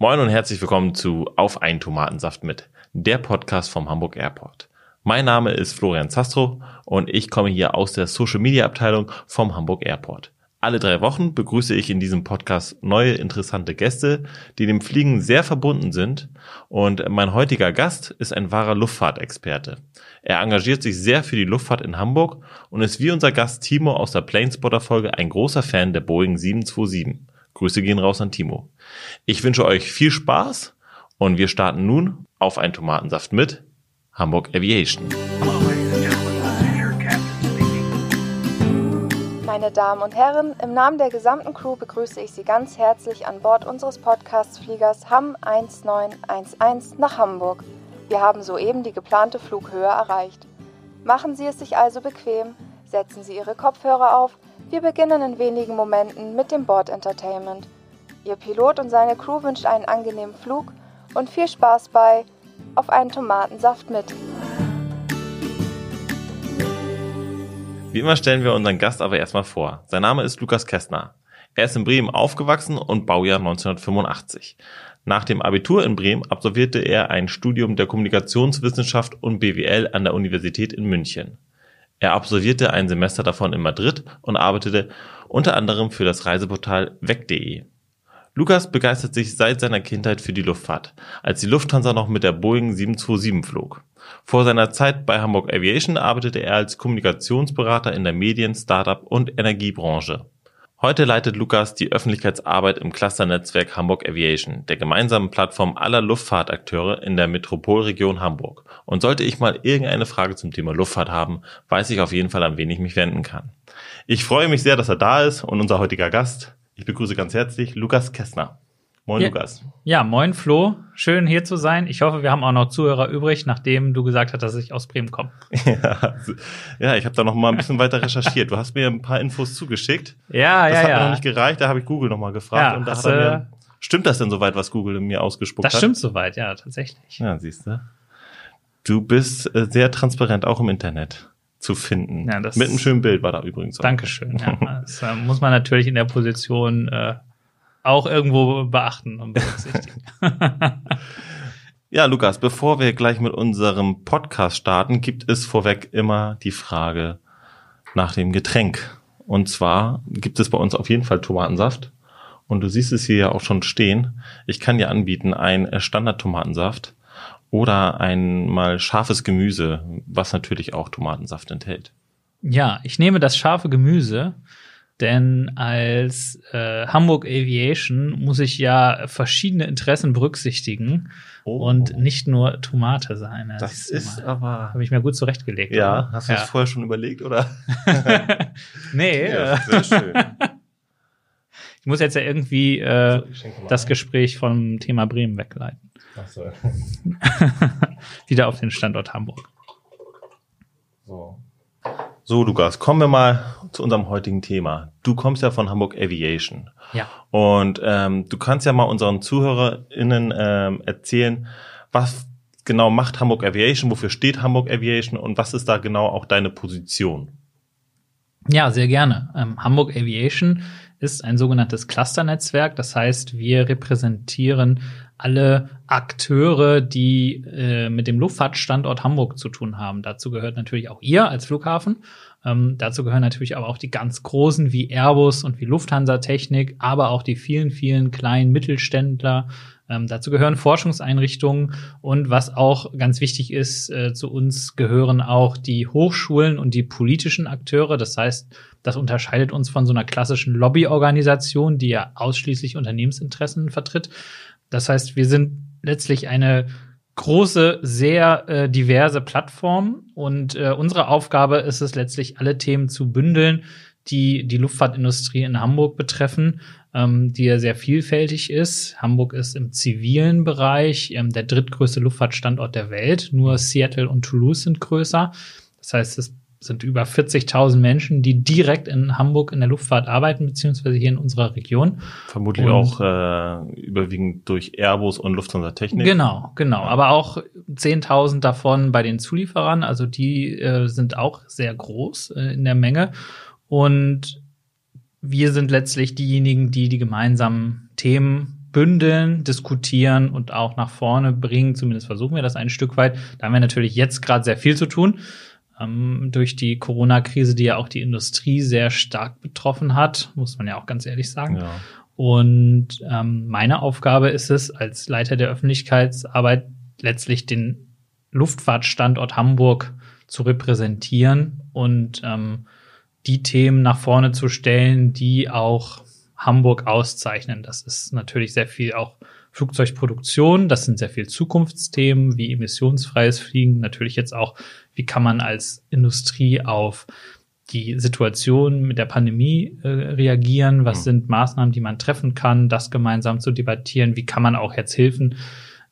Moin und herzlich willkommen zu Auf ein Tomatensaft mit, der Podcast vom Hamburg Airport. Mein Name ist Florian Zastro und ich komme hier aus der Social Media Abteilung vom Hamburg Airport. Alle drei Wochen begrüße ich in diesem Podcast neue interessante Gäste, die dem Fliegen sehr verbunden sind. Und mein heutiger Gast ist ein wahrer Luftfahrtexperte. Er engagiert sich sehr für die Luftfahrt in Hamburg und ist wie unser Gast Timo aus der Planespotter Folge ein großer Fan der Boeing 727. Grüße gehen raus an Timo. Ich wünsche euch viel Spaß und wir starten nun auf einen Tomatensaft mit Hamburg Aviation. Meine Damen und Herren, im Namen der gesamten Crew begrüße ich Sie ganz herzlich an Bord unseres Podcast-Fliegers HAM 1911 nach Hamburg. Wir haben soeben die geplante Flughöhe erreicht. Machen Sie es sich also bequem, setzen Sie Ihre Kopfhörer auf wir beginnen in wenigen Momenten mit dem Bord-Entertainment. Ihr Pilot und seine Crew wünscht einen angenehmen Flug und viel Spaß bei Auf einen Tomatensaft mit. Wie immer stellen wir unseren Gast aber erstmal vor. Sein Name ist Lukas Kästner. Er ist in Bremen aufgewachsen und Baujahr 1985. Nach dem Abitur in Bremen absolvierte er ein Studium der Kommunikationswissenschaft und BWL an der Universität in München. Er absolvierte ein Semester davon in Madrid und arbeitete unter anderem für das Reiseportal weg.de. Lukas begeistert sich seit seiner Kindheit für die Luftfahrt, als die Lufthansa noch mit der Boeing 727 flog. Vor seiner Zeit bei Hamburg Aviation arbeitete er als Kommunikationsberater in der Medien-, Startup- und Energiebranche. Heute leitet Lukas die Öffentlichkeitsarbeit im Clusternetzwerk Hamburg Aviation, der gemeinsamen Plattform aller Luftfahrtakteure in der Metropolregion Hamburg. Und sollte ich mal irgendeine Frage zum Thema Luftfahrt haben, weiß ich auf jeden Fall, an wen ich mich wenden kann. Ich freue mich sehr, dass er da ist und unser heutiger Gast. Ich begrüße ganz herzlich Lukas Kessner. Moin, ja, Lukas. Ja, moin, Flo. Schön hier zu sein. Ich hoffe, wir haben auch noch Zuhörer übrig, nachdem du gesagt hast, dass ich aus Bremen komme. ja, ja, ich habe da noch mal ein bisschen weiter recherchiert. Du hast mir ein paar Infos zugeschickt. Ja, das ja, ja. Das hat mir noch nicht gereicht. Da habe ich Google noch mal gefragt ja, und da hat er mir, stimmt das denn soweit, was Google mir ausgespuckt das hat? Das stimmt soweit, ja, tatsächlich. Ja, siehst du. Du bist äh, sehr transparent auch im Internet zu finden. Ja, das Mit einem schönen Bild war da übrigens auch. Dankeschön. Ja, das äh, muss man natürlich in der Position äh, auch irgendwo beachten und berücksichtigen. ja, Lukas, bevor wir gleich mit unserem Podcast starten, gibt es vorweg immer die Frage nach dem Getränk. Und zwar gibt es bei uns auf jeden Fall Tomatensaft. Und du siehst es hier ja auch schon stehen. Ich kann dir anbieten ein Standard-Tomatensaft oder ein mal scharfes Gemüse, was natürlich auch Tomatensaft enthält. Ja, ich nehme das scharfe Gemüse denn als äh, Hamburg Aviation muss ich ja verschiedene Interessen berücksichtigen oh. und nicht nur Tomate sein. Das, das ist aber. Habe ich mir gut zurechtgelegt. Ja, oder? hast du ja. das vorher schon überlegt, oder? nee. Ja, sehr schön. ich muss jetzt ja irgendwie äh, das Gespräch vom Thema Bremen wegleiten. Ach so. Wieder auf den Standort Hamburg. So. So, Lukas, kommen wir mal zu unserem heutigen Thema. Du kommst ja von Hamburg Aviation. Ja. Und ähm, du kannst ja mal unseren ZuhörerInnen ähm, erzählen, was genau macht Hamburg Aviation, wofür steht Hamburg Aviation und was ist da genau auch deine Position? Ja, sehr gerne. Ähm, Hamburg Aviation ist ein sogenanntes Clusternetzwerk. Das heißt, wir repräsentieren alle Akteure, die äh, mit dem Luftfahrtstandort Hamburg zu tun haben. Dazu gehört natürlich auch ihr als Flughafen. Ähm, dazu gehören natürlich aber auch die ganz großen wie Airbus und wie Lufthansa Technik, aber auch die vielen, vielen kleinen Mittelständler. Ähm, dazu gehören Forschungseinrichtungen und was auch ganz wichtig ist, äh, zu uns gehören auch die Hochschulen und die politischen Akteure. Das heißt, das unterscheidet uns von so einer klassischen Lobbyorganisation, die ja ausschließlich Unternehmensinteressen vertritt. Das heißt, wir sind letztlich eine große, sehr äh, diverse Plattform und äh, unsere Aufgabe ist es letztlich, alle Themen zu bündeln, die die Luftfahrtindustrie in Hamburg betreffen, ähm, die ja sehr vielfältig ist. Hamburg ist im zivilen Bereich ähm, der drittgrößte Luftfahrtstandort der Welt. Nur Seattle und Toulouse sind größer. Das heißt, es sind über 40.000 Menschen, die direkt in Hamburg in der Luftfahrt arbeiten, beziehungsweise hier in unserer Region. Vermutlich und auch äh, überwiegend durch Airbus und Lufthansa Technik. Genau, genau. Aber auch 10.000 davon bei den Zulieferern. Also die äh, sind auch sehr groß äh, in der Menge. Und wir sind letztlich diejenigen, die die gemeinsamen Themen bündeln, diskutieren und auch nach vorne bringen. Zumindest versuchen wir das ein Stück weit. Da haben wir natürlich jetzt gerade sehr viel zu tun. Ähm, durch die Corona-Krise, die ja auch die Industrie sehr stark betroffen hat, muss man ja auch ganz ehrlich sagen. Ja. Und ähm, meine Aufgabe ist es, als Leiter der Öffentlichkeitsarbeit letztlich den Luftfahrtstandort Hamburg zu repräsentieren und ähm, die Themen nach vorne zu stellen, die auch Hamburg auszeichnen. Das ist natürlich sehr viel auch Flugzeugproduktion, das sind sehr viel Zukunftsthemen wie emissionsfreies Fliegen, natürlich jetzt auch, wie kann man als Industrie auf die Situation mit der Pandemie äh, reagieren, was mhm. sind Maßnahmen, die man treffen kann, das gemeinsam zu debattieren, wie kann man auch jetzt Hilfen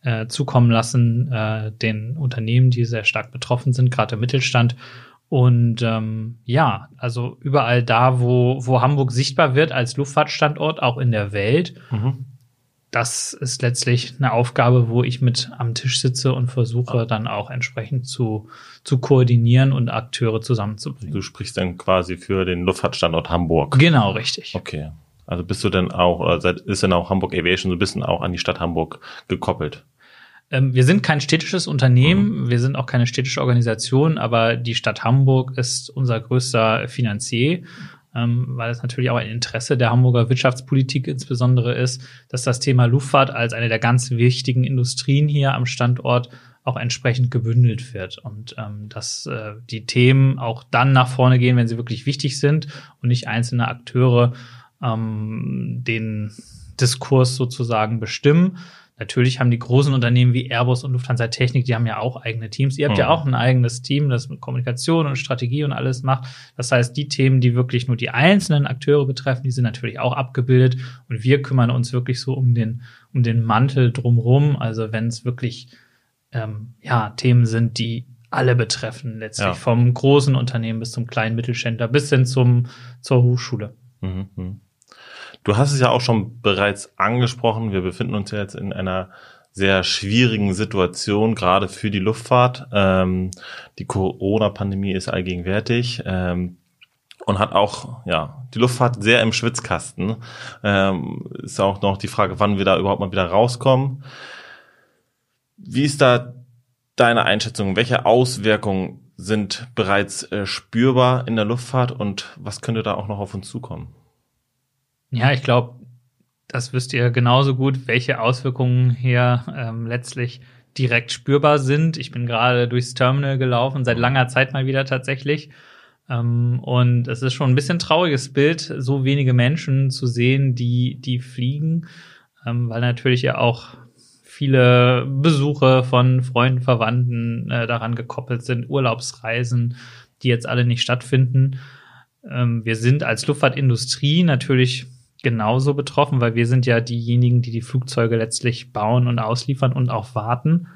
äh, zukommen lassen äh, den Unternehmen, die sehr stark betroffen sind, gerade im Mittelstand. Und ähm, ja, also überall da, wo, wo Hamburg sichtbar wird als Luftfahrtstandort, auch in der Welt, mhm. Das ist letztlich eine Aufgabe, wo ich mit am Tisch sitze und versuche dann auch entsprechend zu, zu koordinieren und Akteure zusammenzubringen. Du sprichst dann quasi für den Luftfahrtstandort Hamburg. Genau, richtig. Okay. Also bist du denn auch, oder ist denn auch Hamburg Aviation so ein bisschen auch an die Stadt Hamburg gekoppelt? Ähm, wir sind kein städtisches Unternehmen, mhm. wir sind auch keine städtische Organisation, aber die Stadt Hamburg ist unser größter Finanzier, ähm, weil es natürlich auch ein Interesse der Hamburger Wirtschaftspolitik insbesondere ist, dass das Thema Luftfahrt als eine der ganz wichtigen Industrien hier am Standort auch entsprechend gebündelt wird und ähm, dass äh, die Themen auch dann nach vorne gehen, wenn sie wirklich wichtig sind und nicht einzelne Akteure ähm, den Diskurs sozusagen bestimmen. Natürlich haben die großen Unternehmen wie Airbus und Lufthansa Technik, die haben ja auch eigene Teams. Ihr habt mhm. ja auch ein eigenes Team, das mit Kommunikation und Strategie und alles macht. Das heißt, die Themen, die wirklich nur die einzelnen Akteure betreffen, die sind natürlich auch abgebildet. Und wir kümmern uns wirklich so um den, um den Mantel drumrum. Also wenn es wirklich ähm, ja, Themen sind, die alle betreffen, letztlich ja. vom großen Unternehmen bis zum kleinen Mittelständler bis hin zum, zur Hochschule. Mhm. Du hast es ja auch schon bereits angesprochen. Wir befinden uns ja jetzt in einer sehr schwierigen Situation, gerade für die Luftfahrt. Ähm, die Corona-Pandemie ist allgegenwärtig. Ähm, und hat auch ja die Luftfahrt sehr im Schwitzkasten. Ähm, ist auch noch die Frage, wann wir da überhaupt mal wieder rauskommen. Wie ist da deine Einschätzung? Welche Auswirkungen sind bereits äh, spürbar in der Luftfahrt und was könnte da auch noch auf uns zukommen? Ja, ich glaube, das wisst ihr genauso gut, welche Auswirkungen hier ähm, letztlich direkt spürbar sind. Ich bin gerade durchs Terminal gelaufen, seit langer Zeit mal wieder tatsächlich. Ähm, und es ist schon ein bisschen trauriges Bild, so wenige Menschen zu sehen, die, die fliegen, ähm, weil natürlich ja auch viele Besuche von Freunden, Verwandten äh, daran gekoppelt sind, Urlaubsreisen, die jetzt alle nicht stattfinden. Ähm, wir sind als Luftfahrtindustrie natürlich genauso betroffen, weil wir sind ja diejenigen, die die Flugzeuge letztlich bauen und ausliefern und auch warten.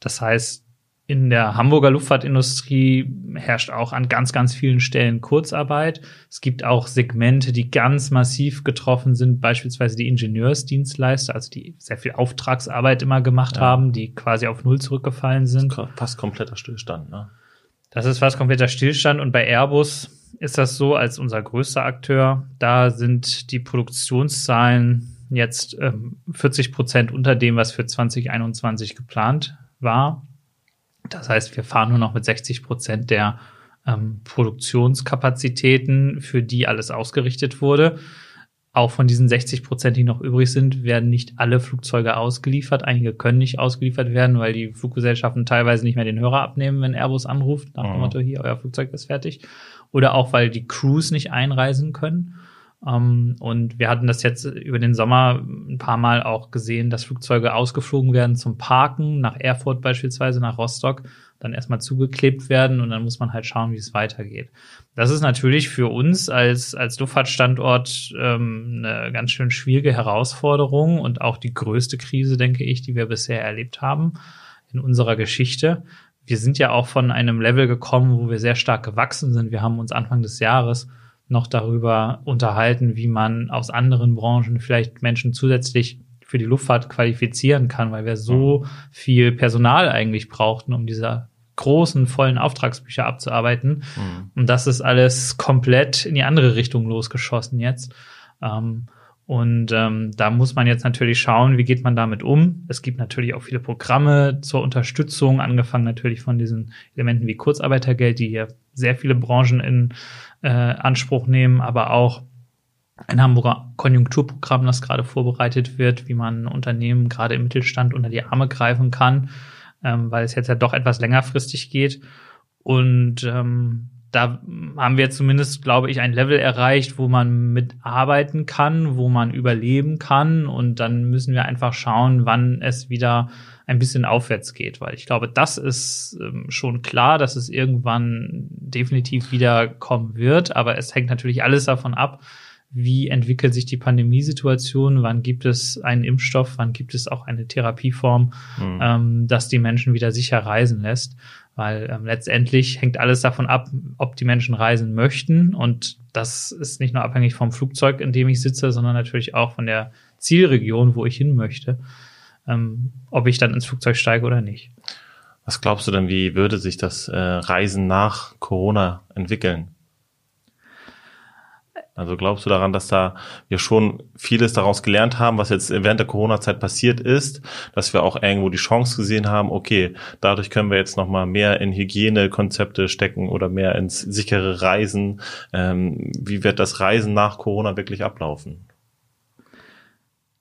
Das heißt, in der Hamburger Luftfahrtindustrie herrscht auch an ganz, ganz vielen Stellen Kurzarbeit. Es gibt auch Segmente, die ganz massiv getroffen sind, beispielsweise die Ingenieursdienstleister, also die sehr viel Auftragsarbeit immer gemacht ja. haben, die quasi auf Null zurückgefallen sind. Fast kompletter Stillstand, ne? Das ist fast kompletter Stillstand und bei Airbus ist das so als unser größter Akteur. Da sind die Produktionszahlen jetzt ähm, 40 Prozent unter dem, was für 2021 geplant war. Das heißt, wir fahren nur noch mit 60 Prozent der ähm, Produktionskapazitäten, für die alles ausgerichtet wurde. Auch von diesen 60 Prozent, die noch übrig sind, werden nicht alle Flugzeuge ausgeliefert. Einige können nicht ausgeliefert werden, weil die Fluggesellschaften teilweise nicht mehr den Hörer abnehmen, wenn Airbus anruft, nach dem mhm. Motto, hier, euer Flugzeug ist fertig oder auch weil die Crews nicht einreisen können. Um, ähm, und wir hatten das jetzt über den Sommer ein paar Mal auch gesehen, dass Flugzeuge ausgeflogen werden zum Parken, nach Erfurt beispielsweise, nach Rostock, dann erstmal zugeklebt werden und dann muss man halt schauen, wie es weitergeht. Das ist natürlich für uns als, als Luftfahrtstandort ähm, eine ganz schön schwierige Herausforderung und auch die größte Krise, denke ich, die wir bisher erlebt haben in unserer Geschichte wir sind ja auch von einem Level gekommen, wo wir sehr stark gewachsen sind. Wir haben uns Anfang des Jahres noch darüber unterhalten, wie man aus anderen Branchen vielleicht Menschen zusätzlich für die Luftfahrt qualifizieren kann, weil wir so mhm. viel Personal eigentlich brauchten, um diese großen, vollen Auftragsbücher abzuarbeiten. Mhm. Und das ist alles komplett in die andere Richtung losgeschossen jetzt. Ähm, Und ähm, da muss man jetzt natürlich schauen, wie geht man damit um. Es gibt natürlich auch viele Programme zur Unterstützung, angefangen natürlich von diesen Elementen wie Kurzarbeitergeld, die hier sehr viele Branchen in äh, Anspruch nehmen, aber auch ein Hamburger Konjunkturprogramm, das gerade vorbereitet wird, wie man Unternehmen gerade im Mittelstand unter die Arme greifen kann, ähm, weil es jetzt ja doch etwas längerfristig geht. Und ähm, da haben wir zumindest, glaube ich, ein Level erreicht, wo man mitarbeiten kann, wo man überleben kann. Und dann müssen wir einfach schauen, wann es wieder ein bisschen aufwärts geht, weil ich glaube, das ist ähm, schon klar, dass es irgendwann definitiv wieder kommen wird. Aber es hängt natürlich alles davon ab, wie entwickelt sich die Pandemiesituation, wann gibt es einen Impfstoff, wann gibt es auch eine Therapieform, mhm. ähm, dass die Menschen wieder sicher reisen lässt. Weil ähm, letztendlich hängt alles davon ab, ob die Menschen reisen möchten. Und das ist nicht nur abhängig vom Flugzeug, in dem ich sitze, sondern natürlich auch von der Zielregion, wo ich hin möchte, ähm, ob ich dann ins Flugzeug steige oder nicht. Was glaubst du denn, wie würde sich das äh, Reisen nach Corona entwickeln? Also glaubst du daran, dass da wir schon vieles daraus gelernt haben, was jetzt während der Corona-Zeit passiert ist, dass wir auch irgendwo die Chance gesehen haben, okay, dadurch können wir jetzt nochmal mehr in Hygienekonzepte stecken oder mehr ins sichere Reisen. Ähm, wie wird das Reisen nach Corona wirklich ablaufen?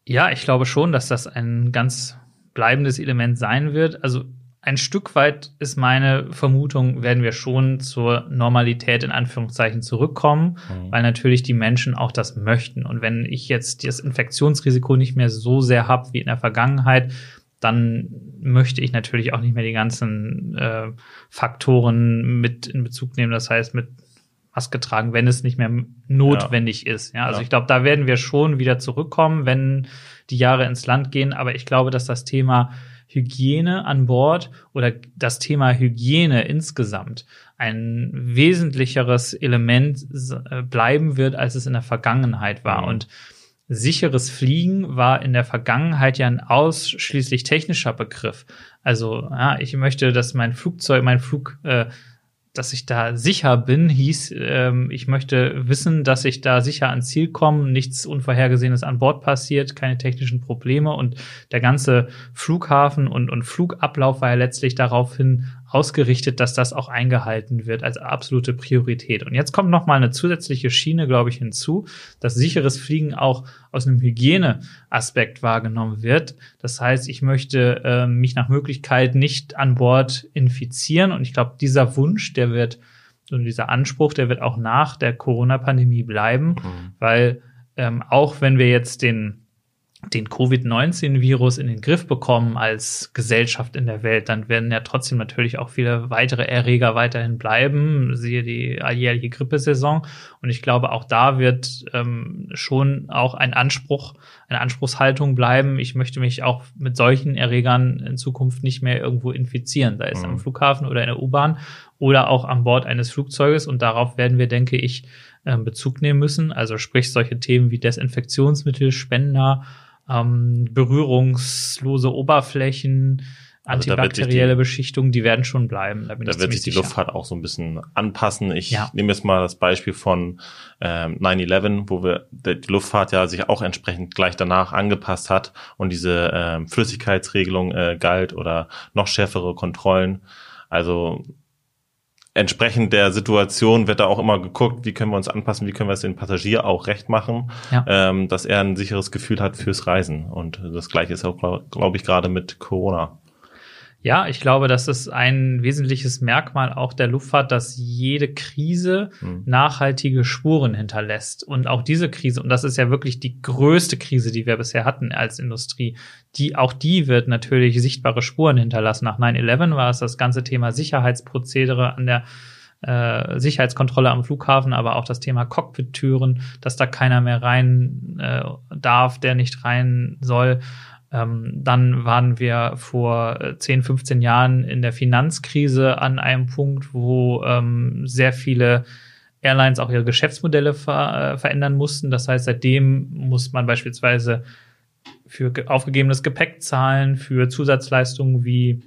Ja, ich glaube schon, dass das ein ganz bleibendes Element sein wird. Also ein Stück weit ist meine Vermutung, werden wir schon zur Normalität in Anführungszeichen zurückkommen, mhm. weil natürlich die Menschen auch das möchten. Und wenn ich jetzt das Infektionsrisiko nicht mehr so sehr habe wie in der Vergangenheit, dann möchte ich natürlich auch nicht mehr die ganzen äh, Faktoren mit in Bezug nehmen. Das heißt, mit Maske tragen, wenn es nicht mehr notwendig ja. ist. Ja, also ja. ich glaube, da werden wir schon wieder zurückkommen, wenn die Jahre ins Land gehen. Aber ich glaube, dass das Thema Hygiene an Bord oder das Thema Hygiene insgesamt ein wesentlicheres Element äh, bleiben wird, als es in der Vergangenheit war. Mhm. Und sicheres Fliegen war in der Vergangenheit ja ein ausschließlich technischer Begriff. Also, ja, ich möchte, dass mein Flugzeug, mein Flug äh, dass ich da sicher bin, hieß, ähm, ich möchte wissen, dass ich da sicher ans Ziel komme, nichts Unvorhergesehenes an Bord passiert, keine technischen Probleme und der ganze Flughafen und, und Flugablauf war ja letztlich daraufhin ausgerichtet, dass das auch eingehalten wird als absolute Priorität. Und jetzt kommt noch mal eine zusätzliche Schiene, glaube ich, hinzu, dass sicheres Fliegen auch aus einem Hygieneaspekt wahrgenommen wird. Das heißt, ich möchte äh, mich nach Möglichkeit nicht an Bord infizieren. Und ich glaube, dieser Wunsch, der wird und dieser Anspruch, der wird auch nach der Corona-Pandemie bleiben, mhm. weil ähm, auch wenn wir jetzt den den Covid-19-Virus in den Griff bekommen als Gesellschaft in der Welt, dann werden ja trotzdem natürlich auch viele weitere Erreger weiterhin bleiben, siehe die alljährliche Grippesaison. Und ich glaube, auch da wird ähm, schon auch ein Anspruch, eine Anspruchshaltung bleiben. Ich möchte mich auch mit solchen Erregern in Zukunft nicht mehr irgendwo infizieren, sei es mhm. am Flughafen oder in der U-Bahn oder auch an Bord eines Flugzeuges. Und darauf werden wir, denke ich, ähm, Bezug nehmen müssen. Also sprich solche Themen wie Desinfektionsmittel, Spender, ähm, berührungslose Oberflächen, also antibakterielle die, Beschichtung, die werden schon bleiben. Da, da wird sich die sicher. Luftfahrt auch so ein bisschen anpassen. Ich ja. nehme jetzt mal das Beispiel von ähm, 9-11, wo wir die Luftfahrt ja sich auch entsprechend gleich danach angepasst hat und diese ähm, Flüssigkeitsregelung äh, galt oder noch schärfere Kontrollen. Also entsprechend der Situation wird da auch immer geguckt, wie können wir uns anpassen, wie können wir es den Passagier auch recht machen, ja. ähm, dass er ein sicheres Gefühl hat fürs Reisen. Und das gleiche ist auch, glaube glaub ich, gerade mit Corona. Ja, ich glaube, das ist ein wesentliches Merkmal auch der Luftfahrt, dass jede Krise hm. nachhaltige Spuren hinterlässt. Und auch diese Krise, und das ist ja wirklich die größte Krise, die wir bisher hatten als Industrie, die, auch die wird natürlich sichtbare Spuren hinterlassen. Nach 9-11 war es das ganze Thema Sicherheitsprozedere an der äh, Sicherheitskontrolle am Flughafen, aber auch das Thema Cockpit-Türen, dass da keiner mehr rein äh, darf, der nicht rein soll. Ähm, dann waren wir vor 10, äh, 15 Jahren in der Finanzkrise an einem Punkt, wo ähm, sehr viele Airlines auch ihre Geschäftsmodelle ver äh, verändern mussten. Das heißt, seitdem muss man beispielsweise für aufgegebenes Gepäck zahlen, für Zusatzleistungen wie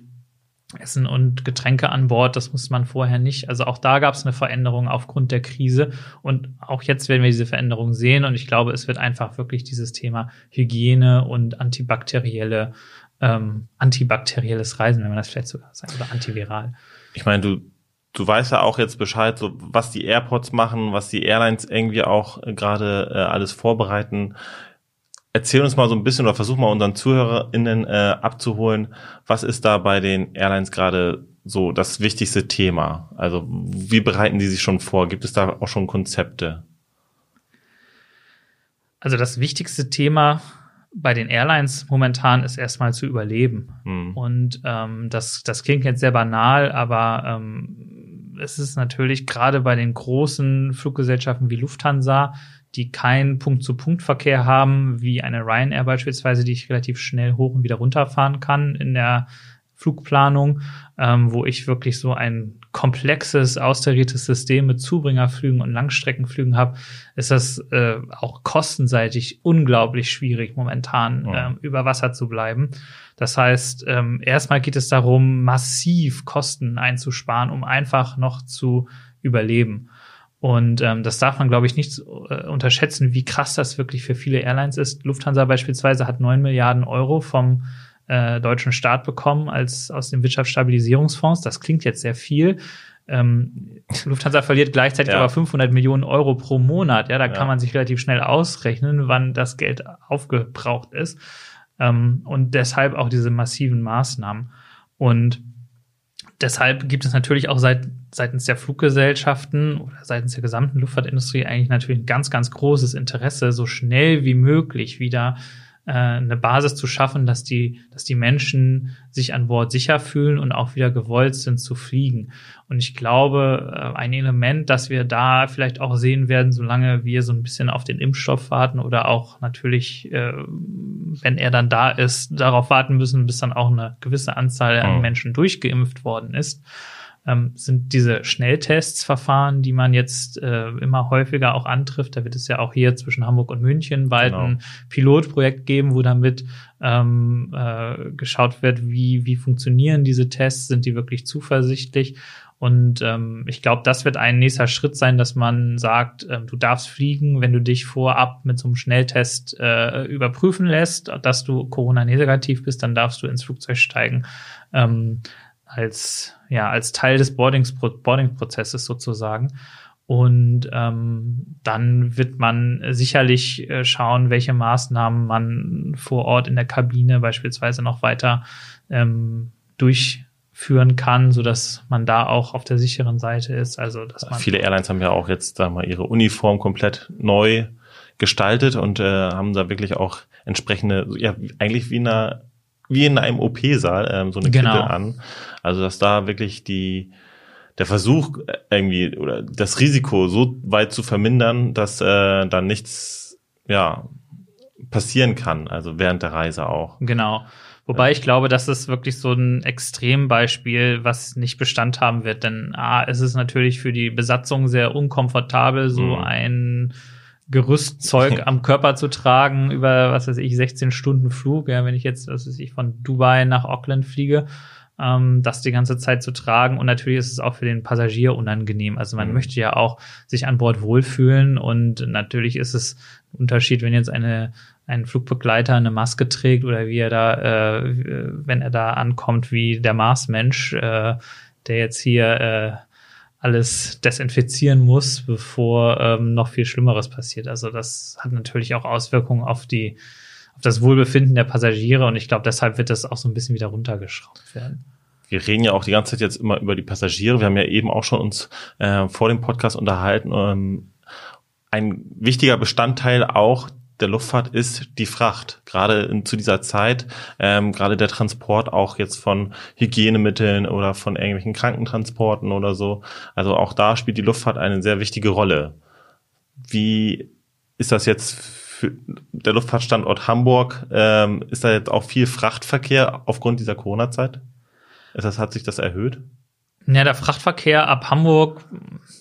Essen und Getränke an Bord. Das muss man vorher nicht. Also auch da gab es eine Veränderung aufgrund der Krise. Und auch jetzt werden wir diese Veränderung sehen. Und ich glaube, es wird einfach wirklich dieses Thema Hygiene und antibakterielle, ähm, antibakterielles Reisen, wenn man das vielleicht sogar sagt, oder antiviral. Ich meine, du, du weißt ja auch jetzt Bescheid, so was die Airports machen, was die Airlines irgendwie auch äh, gerade äh, alles vorbereiten erzähl uns mal so ein bisschen oder versuch mal unseren ZuhörerInnen äh, abzuholen. Was ist da bei den Airlines gerade so das wichtigste Thema? Also wie bereiten die sich schon vor? Gibt es da auch schon Konzepte? Also das wichtigste Thema bei den Airlines momentan ist erstmal zu überleben. Hm. Und ähm, das, das klingt jetzt sehr banal, aber ähm, es ist natürlich gerade bei den großen Fluggesellschaften wie Lufthansa die keinen Punkt-zu-Punkt-Verkehr haben, wie eine Ryanair beispielsweise, die ich relativ schnell hoch und wieder runterfahren kann in der Flugplanung, ähm, wo ich wirklich so ein komplexes, austariertes System mit Zubringerflügen und Langstreckenflügen habe, ist das äh, auch kostenseitig unglaublich schwierig, momentan ja. ähm, über Wasser zu bleiben. Das heißt, ähm, erstmal geht es darum, massiv Kosten einzusparen, um einfach noch zu überleben. Und ähm, das darf man, glaube ich, nicht äh, unterschätzen, wie krass das wirklich für viele Airlines ist. Lufthansa beispielsweise hat neun Milliarden Euro vom äh, deutschen Staat bekommen als aus dem Wirtschaftsstabilisierungsfonds. Das klingt jetzt sehr viel. Ähm, Lufthansa verliert gleichzeitig ja. aber 500 Millionen Euro pro Monat. Ja, da ja. kann man sich relativ schnell ausrechnen, wann das Geld aufgebraucht ist. Ähm, und deshalb auch diese massiven Maßnahmen. Und deshalb gibt es natürlich auch seit, seitens der Fluggesellschaften oder seitens der gesamten Luftfahrtindustrie eigentlich natürlich ein ganz, ganz großes Interesse, so schnell wie möglich wieder äh, eine Basis zu schaffen, dass die, dass die Menschen sich an Bord sicher fühlen und auch wieder gewollt sind zu fliegen. Und ich glaube, äh, ein Element, das wir da vielleicht auch sehen werden, solange wir so ein bisschen auf den Impfstoff warten oder auch natürlich, äh, wenn er dann da ist, darauf warten müssen, bis dann auch eine gewisse Anzahl an Menschen durchgeimpft worden ist ähm, sind diese Schnelltestsverfahren, die man jetzt äh, immer häufiger auch antrifft. Da wird es ja auch hier zwischen Hamburg und München bald genau. ein Pilotprojekt geben, wo damit ähm, äh, geschaut wird, wie, wie funktionieren diese Tests, sind die wirklich zuversichtlich. Und ähm, ich glaube, das wird ein nächster Schritt sein, dass man sagt, ähm, du darfst fliegen, wenn du dich vorab mit so einem Schnelltest äh, überprüfen lässt, dass du Corona-negativ bist, dann darfst du ins Flugzeug steigen. Ähm, als, ja, als Teil des Boarding-Prozesses sozusagen. Und ähm, dann wird man sicherlich äh, schauen, welche Maßnahmen man vor Ort in der Kabine beispielsweise noch weiter ähm, durchführen kann, so dass man da auch auf der sicheren Seite ist. Also dass man viele Airlines haben ja auch jetzt sagen wir, ihre Uniform komplett neu gestaltet und äh, haben da wirklich auch entsprechende, ja eigentlich wie in einer wie in einem OP-Saal ähm, so eine genau. Kittel an. Also dass da wirklich die der Versuch äh, irgendwie oder das Risiko so weit zu vermindern, dass äh, dann nichts ja passieren kann, also während der Reise auch. Genau. Wobei ich glaube, das ist wirklich so ein Extrembeispiel, was nicht Bestand haben wird. Denn A, es ist natürlich für die Besatzung sehr unkomfortabel, so mhm. ein Gerüstzeug am Körper zu tragen über, was weiß ich, 16 Stunden Flug. Ja, wenn ich jetzt, was weiß ich, von Dubai nach Auckland fliege, ähm, das die ganze Zeit zu tragen. Und natürlich ist es auch für den Passagier unangenehm. Also man mhm. möchte ja auch sich an Bord wohlfühlen. Und natürlich ist es ein Unterschied, wenn jetzt eine ein Flugbegleiter eine Maske trägt oder wie er da, äh, wenn er da ankommt, wie der Marsmensch, äh, der jetzt hier äh, alles desinfizieren muss, bevor ähm, noch viel Schlimmeres passiert. Also das hat natürlich auch Auswirkungen auf die auf das Wohlbefinden der Passagiere und ich glaube, deshalb wird das auch so ein bisschen wieder runtergeschraubt werden. Wir reden ja auch die ganze Zeit jetzt immer über die Passagiere. Wir haben ja eben auch schon uns äh, vor dem Podcast unterhalten. Ähm, ein wichtiger Bestandteil auch der Luftfahrt ist die Fracht. Gerade in, zu dieser Zeit, ähm, gerade der Transport auch jetzt von Hygienemitteln oder von irgendwelchen Krankentransporten oder so. Also auch da spielt die Luftfahrt eine sehr wichtige Rolle. Wie ist das jetzt für der Luftfahrtstandort Hamburg? Ähm, ist da jetzt auch viel Frachtverkehr aufgrund dieser Corona-Zeit? Ist das, hat sich das erhöht? Ja, der Frachtverkehr ab Hamburg,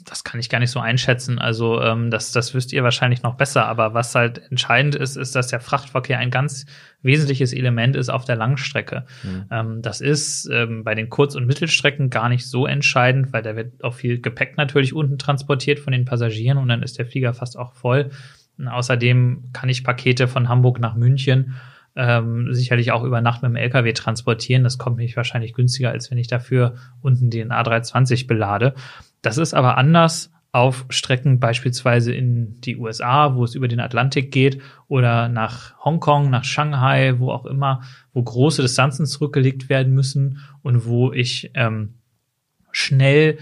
das kann ich gar nicht so einschätzen. Also ähm, das, das wisst ihr wahrscheinlich noch besser. Aber was halt entscheidend ist, ist, dass der Frachtverkehr ein ganz wesentliches Element ist auf der Langstrecke. Mhm. Ähm, das ist ähm, bei den Kurz- und Mittelstrecken gar nicht so entscheidend, weil da wird auch viel Gepäck natürlich unten transportiert von den Passagieren und dann ist der Flieger fast auch voll. Und außerdem kann ich Pakete von Hamburg nach München ähm, sicherlich auch über Nacht mit dem LKW transportieren. Das kommt mich wahrscheinlich günstiger, als wenn ich dafür unten den A320 belade. Das ist aber anders auf Strecken beispielsweise in die USA, wo es über den Atlantik geht, oder nach Hongkong, nach Shanghai, wo auch immer, wo große Distanzen zurückgelegt werden müssen und wo ich ähm, schnell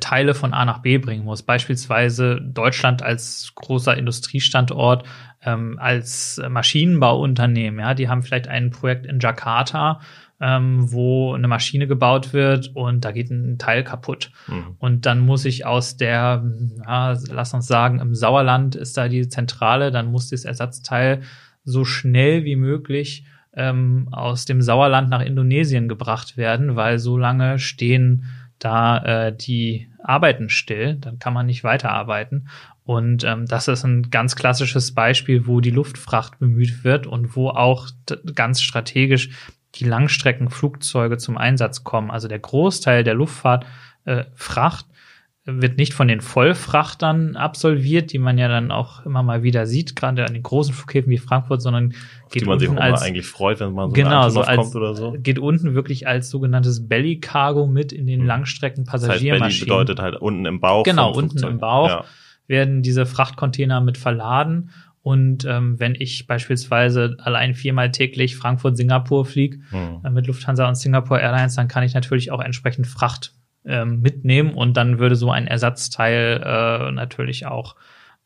Teile von A nach B bringen muss. Beispielsweise Deutschland als großer Industriestandort, ähm, als Maschinenbauunternehmen. Ja, die haben vielleicht ein Projekt in Jakarta, ähm, wo eine Maschine gebaut wird und da geht ein Teil kaputt. Mhm. Und dann muss ich aus der, ja, lass uns sagen, im Sauerland ist da die Zentrale, dann muss das Ersatzteil so schnell wie möglich ähm, aus dem Sauerland nach Indonesien gebracht werden, weil so lange stehen da äh, die arbeiten still, dann kann man nicht weiterarbeiten. Und ähm, das ist ein ganz klassisches Beispiel, wo die Luftfracht bemüht wird und wo auch ganz strategisch die Langstreckenflugzeuge zum Einsatz kommen. Also der Großteil der Luftfahrt äh, Fracht wird nicht von den Vollfrachtern absolviert, die man ja dann auch immer mal wieder sieht, gerade an den großen Flughäfen wie Frankfurt, sondern geht die man unten sich als eigentlich freut, wenn man so genau so als, kommt oder so. geht unten wirklich als sogenanntes Belly Cargo mit in den Hm. Langstrecken Das heißt, Belly Passagiermaschinen. bedeutet halt unten im Bauch. Genau, unten im Bauch. Ja. werden diese Frachtcontainer mit verladen. Und ähm, wenn ich beispielsweise allein viermal täglich Frankfurt-Singapur fliege Hm. äh, mit Lufthansa und Singapore Airlines, dann kann ich natürlich auch entsprechend Fracht ähm, mitnehmen und dann würde so ein Ersatzteil äh, natürlich auch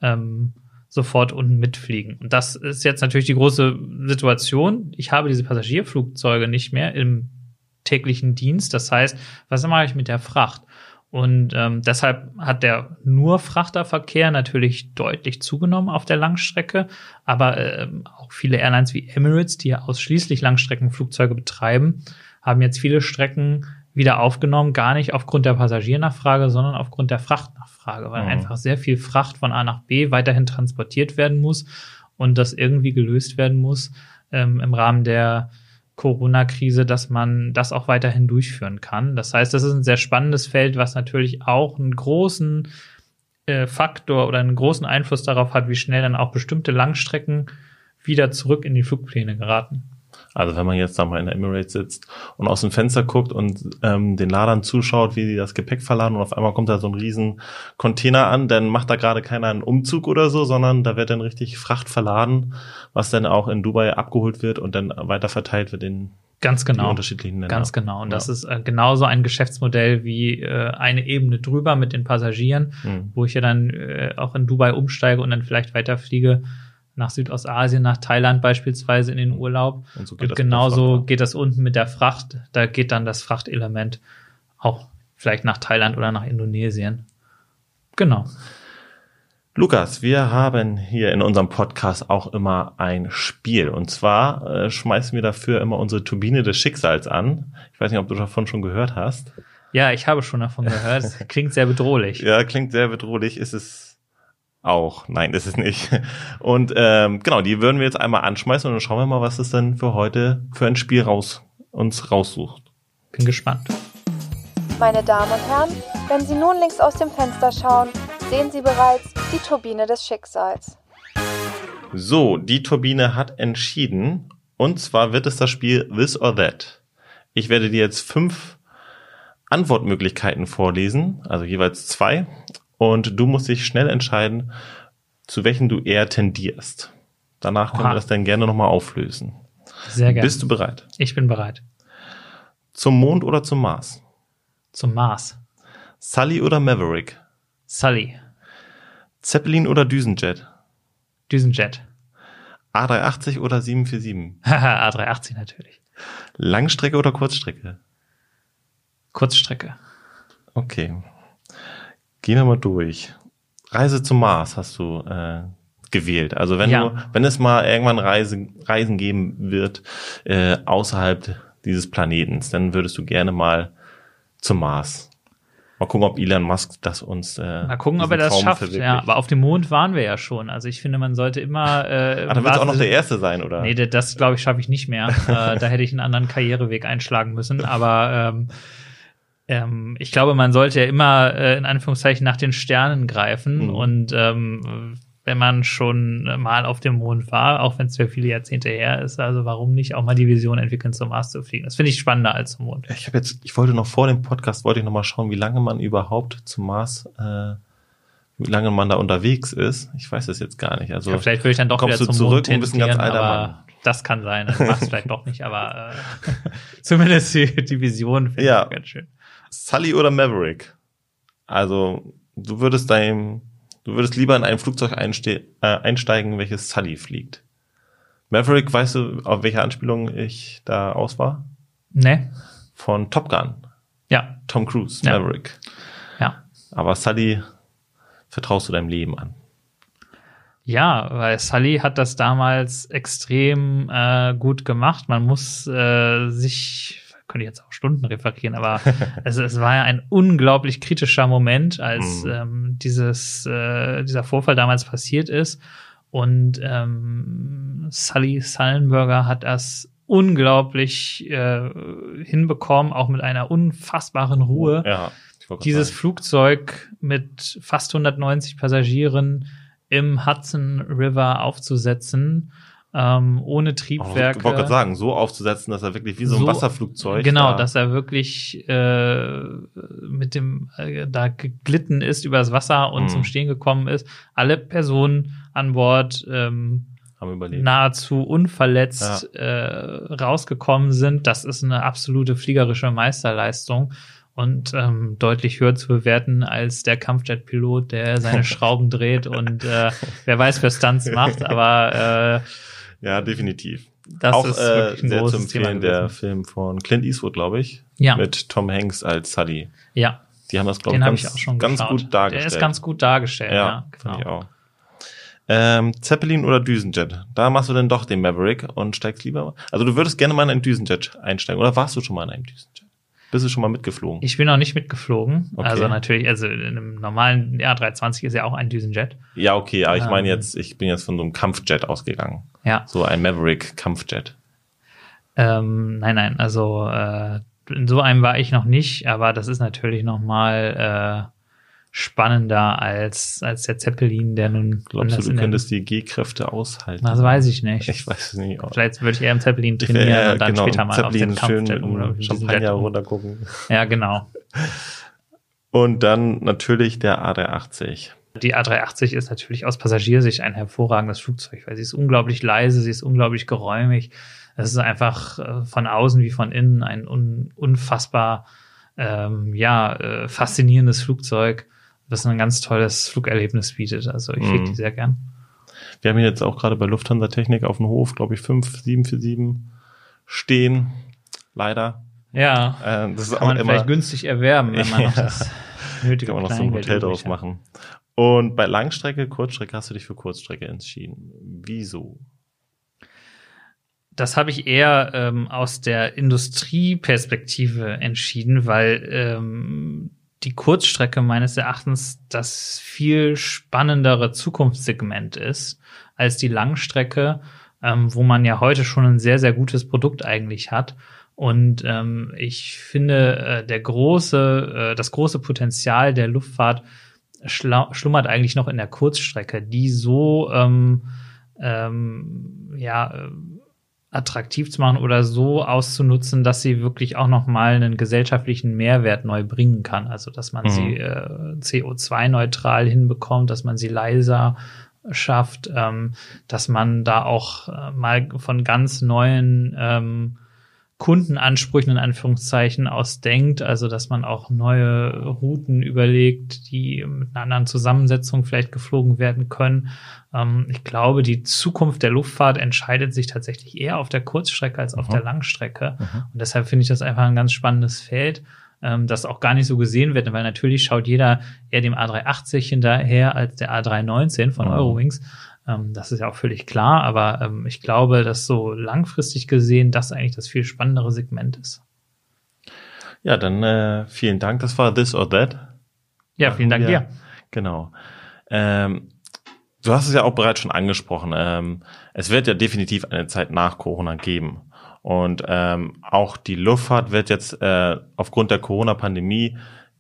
ähm, sofort unten mitfliegen. Und das ist jetzt natürlich die große Situation. Ich habe diese Passagierflugzeuge nicht mehr im täglichen Dienst. Das heißt, was mache ich mit der Fracht? Und ähm, deshalb hat der nur Frachterverkehr natürlich deutlich zugenommen auf der Langstrecke. Aber ähm, auch viele Airlines wie Emirates, die ja ausschließlich Langstreckenflugzeuge betreiben, haben jetzt viele Strecken wieder aufgenommen, gar nicht aufgrund der Passagiernachfrage, sondern aufgrund der Frachtnachfrage, weil Mhm. einfach sehr viel Fracht von A nach B weiterhin transportiert werden muss und das irgendwie gelöst werden muss ähm, im Rahmen der Corona-Krise, dass man das auch weiterhin durchführen kann. Das heißt, das ist ein sehr spannendes Feld, was natürlich auch einen großen äh, Faktor oder einen großen Einfluss darauf hat, wie schnell dann auch bestimmte Langstrecken wieder zurück in die Flugpläne geraten. Also wenn man jetzt da mal in der Emirates sitzt und aus dem Fenster guckt und ähm, den Ladern zuschaut, wie die das Gepäck verladen und auf einmal kommt da so ein riesen Container an, dann macht da gerade keiner einen Umzug oder so, sondern da wird dann richtig Fracht verladen, was dann auch in Dubai abgeholt wird und dann weiter verteilt wird in Ganz genau. Ganz genau. Und das Ja. ist äh, genauso ein Geschäftsmodell wie äh, eine Ebene drüber mit den Passagieren, Hm. wo ich ja dann äh, auch in Dubai umsteige und dann vielleicht weiterfliege nach Südostasien, nach Thailand beispielsweise in den Urlaub. Und so Und geht der genauso geht das unten mit der Fracht. Da geht dann das Frachtelement auch vielleicht nach Thailand oder nach Indonesien. Genau. Lukas, wir haben hier in unserem Podcast auch immer ein Spiel. Und zwar äh, schmeißen wir dafür immer unsere Turbine des Schicksals an. Ich weiß nicht, ob du davon schon gehört hast. Ja, ich habe schon davon gehört. Klingt sehr bedrohlich. Ja, klingt sehr bedrohlich, ist es auch. Nein, ist es nicht. Und ähm, genau, die würden wir jetzt einmal anschmeißen und dann schauen wir mal, was es denn für heute für ein Spiel raus uns raussucht. Bin gespannt. Meine Damen und Herren, wenn Sie nun links aus dem Fenster schauen, sehen Sie bereits die Turbine des Schicksals. So, die Turbine hat entschieden. Und zwar wird es das Spiel This or That. Ich werde dir jetzt fünf Antwortmöglichkeiten vorlesen, also jeweils zwei. Und du musst dich schnell entscheiden, zu welchen du eher tendierst. Danach können Oha. wir das dann gerne nochmal auflösen. Sehr gerne. Bist du bereit? ich bin bereit. Zum Mond oder zum Mars? Zum Mars. Sully oder Maverick? Sully. Zeppelin oder Düsenjet? Düsenjet. A380 oder 747? Haha, A380 natürlich. Langstrecke oder Kurzstrecke? Kurzstrecke. Okay. Gehen wir mal durch. Reise zum Mars hast du äh, gewählt. Also wenn Ja. du, wenn es mal irgendwann Reise, Reisen geben wird äh, außerhalb dieses Planetens, dann würdest du gerne mal zum Mars. Mal gucken, ob Elon Musk das uns. Äh, Mal gucken, ob er das schafft. Ja, aber auf dem Mond waren wir ja schon. Also ich finde, man sollte immer. Äh, ah, dann wird auch noch der Erste sein, oder? Nee, das glaube ich schaffe ich nicht mehr. äh, da hätte ich einen anderen Karriereweg einschlagen müssen. Aber ähm, ähm, ich glaube, man sollte ja immer äh, in Anführungszeichen nach den Sternen greifen. Mhm. Und ähm, wenn man schon mal auf dem Mond war, auch wenn es für viele Jahrzehnte her ist. Also warum nicht auch mal die Vision entwickeln, zum Mars zu fliegen? Das finde ich spannender als zum Mond. Ich habe jetzt, ich wollte noch vor dem Podcast, wollte ich noch mal schauen, wie lange man überhaupt zum Mars, äh, wie lange man da unterwegs ist. Ich weiß es jetzt gar nicht. Also ja, vielleicht würde ich dann doch wieder zum zurück Mond und bist ein ganz alter Mann. Das kann sein, das macht vielleicht doch nicht, aber äh, zumindest die, die Vision finde ja. ich ganz schön. Sully oder Maverick? Also, du würdest deinem Du würdest lieber in ein Flugzeug äh, einsteigen, welches Sully fliegt. Maverick, weißt du, auf welche Anspielung ich da aus war? Nee. Von Top Gun. Ja. Tom Cruise, ja. Maverick. Ja. Aber Sully vertraust du deinem Leben an. Ja, weil Sully hat das damals extrem äh, gut gemacht. Man muss äh, sich könnte ich jetzt auch Stunden referieren, aber es, es war ja ein unglaublich kritischer Moment, als mhm. ähm, dieses, äh, dieser Vorfall damals passiert ist. Und ähm, Sully Sullenberger hat das unglaublich äh, hinbekommen, auch mit einer unfassbaren Ruhe. Ja, dieses sagen. Flugzeug mit fast 190 Passagieren im Hudson River aufzusetzen ähm, ohne Triebwerke. ich wollte gerade sagen, so aufzusetzen, dass er wirklich wie so ein so, Wasserflugzeug. Genau, da dass er wirklich äh, mit dem äh, da geglitten ist übers Wasser und mm. zum Stehen gekommen ist. Alle Personen an Bord ähm, nahezu unverletzt ja. äh, rausgekommen sind. Das ist eine absolute fliegerische Meisterleistung und ähm, deutlich höher zu bewerten als der Kampfjet-Pilot, der seine Schrauben dreht und äh, wer weiß, wer Stunts macht, aber äh, ja, definitiv. Das auch ist äh, sehr zu empfehlen, der Film von Clint Eastwood, glaube ich. Ja. Mit Tom Hanks als Sully. Ja. Die haben das, glaube ich, ganz, ich auch schon ganz gut dargestellt. Der ist ganz gut dargestellt, ja. ja genau. Ich auch. Ähm, Zeppelin oder Düsenjet? Da machst du dann doch den Maverick und steigst lieber. Also du würdest gerne mal in einen Düsenjet einsteigen. Oder warst du schon mal in einem Düsenjet? Bist du schon mal mitgeflogen? Ich bin noch nicht mitgeflogen. Okay. Also natürlich, also in einem normalen A320 ist ja auch ein Düsenjet. Ja, okay, aber ich ähm, meine jetzt, ich bin jetzt von so einem Kampfjet ausgegangen. Ja. So ein Maverick-Kampfjet. Ähm, nein, nein, also äh, in so einem war ich noch nicht, aber das ist natürlich noch mal äh, spannender als, als der Zeppelin, der nun. Glaubst du, du könntest die G-Kräfte aushalten? Das weiß ich nicht. Ich weiß es nicht. Vielleicht würde ich eher im Zeppelin trainieren ja, und dann genau, später mal Zeppelin auf den schön oder Champagner runtergucken. Ja, genau. Und dann natürlich der A380. Die A380 ist natürlich aus Passagiersicht ein hervorragendes Flugzeug, weil sie ist unglaublich leise, sie ist unglaublich geräumig. Es ist einfach äh, von außen wie von innen ein un unfassbar ähm, ja, äh, faszinierendes Flugzeug das ein ganz tolles Flugerlebnis bietet. Also ich fliege mhm. die sehr gern. Wir haben jetzt auch gerade bei Lufthansa Technik auf dem Hof, glaube ich, fünf 747 stehen. Leider. Ja. Äh, das kann man immer, vielleicht günstig erwerben, wenn man ja, noch das nötige Kann man noch so ein Hotel draus machen. Und bei Langstrecke, Kurzstrecke hast du dich für Kurzstrecke entschieden. Wieso? Das habe ich eher ähm, aus der Industrieperspektive entschieden, weil ähm, die Kurzstrecke meines Erachtens das viel spannendere Zukunftssegment ist als die Langstrecke, ähm, wo man ja heute schon ein sehr, sehr gutes Produkt eigentlich hat. Und ähm, ich finde, äh, der große, äh, das große Potenzial der Luftfahrt schlummert eigentlich noch in der Kurzstrecke, die so ähm, ähm, ja äh, attraktiv zu machen oder so auszunutzen, dass sie wirklich auch noch mal einen gesellschaftlichen Mehrwert neu bringen kann. Also dass man mhm. sie äh, CO2-neutral hinbekommt, dass man sie leiser schafft, ähm, dass man da auch äh, mal von ganz neuen ähm, Kundenansprüchen in Anführungszeichen ausdenkt, also dass man auch neue Routen überlegt, die mit einer anderen Zusammensetzung vielleicht geflogen werden können. Ähm, ich glaube, die Zukunft der Luftfahrt entscheidet sich tatsächlich eher auf der Kurzstrecke als auf der Langstrecke. Mhm. Und deshalb finde ich das einfach ein ganz spannendes Feld, ähm, das auch gar nicht so gesehen wird, weil natürlich schaut jeder eher dem A380 hinterher als der A319 von. Eurowings. Ähm, das ist ja auch völlig klar, aber ähm, ich glaube, dass so langfristig gesehen das eigentlich das viel spannendere Segment ist. Ja, dann äh, vielen Dank. Das war This or That. Ja, vielen Dank wir, dir. Genau. Ähm, du hast es ja auch bereits schon angesprochen. Ähm, es wird ja definitiv eine Zeit nach Corona geben. Und ähm, auch die Luftfahrt wird jetzt äh, aufgrund der Corona-Pandemie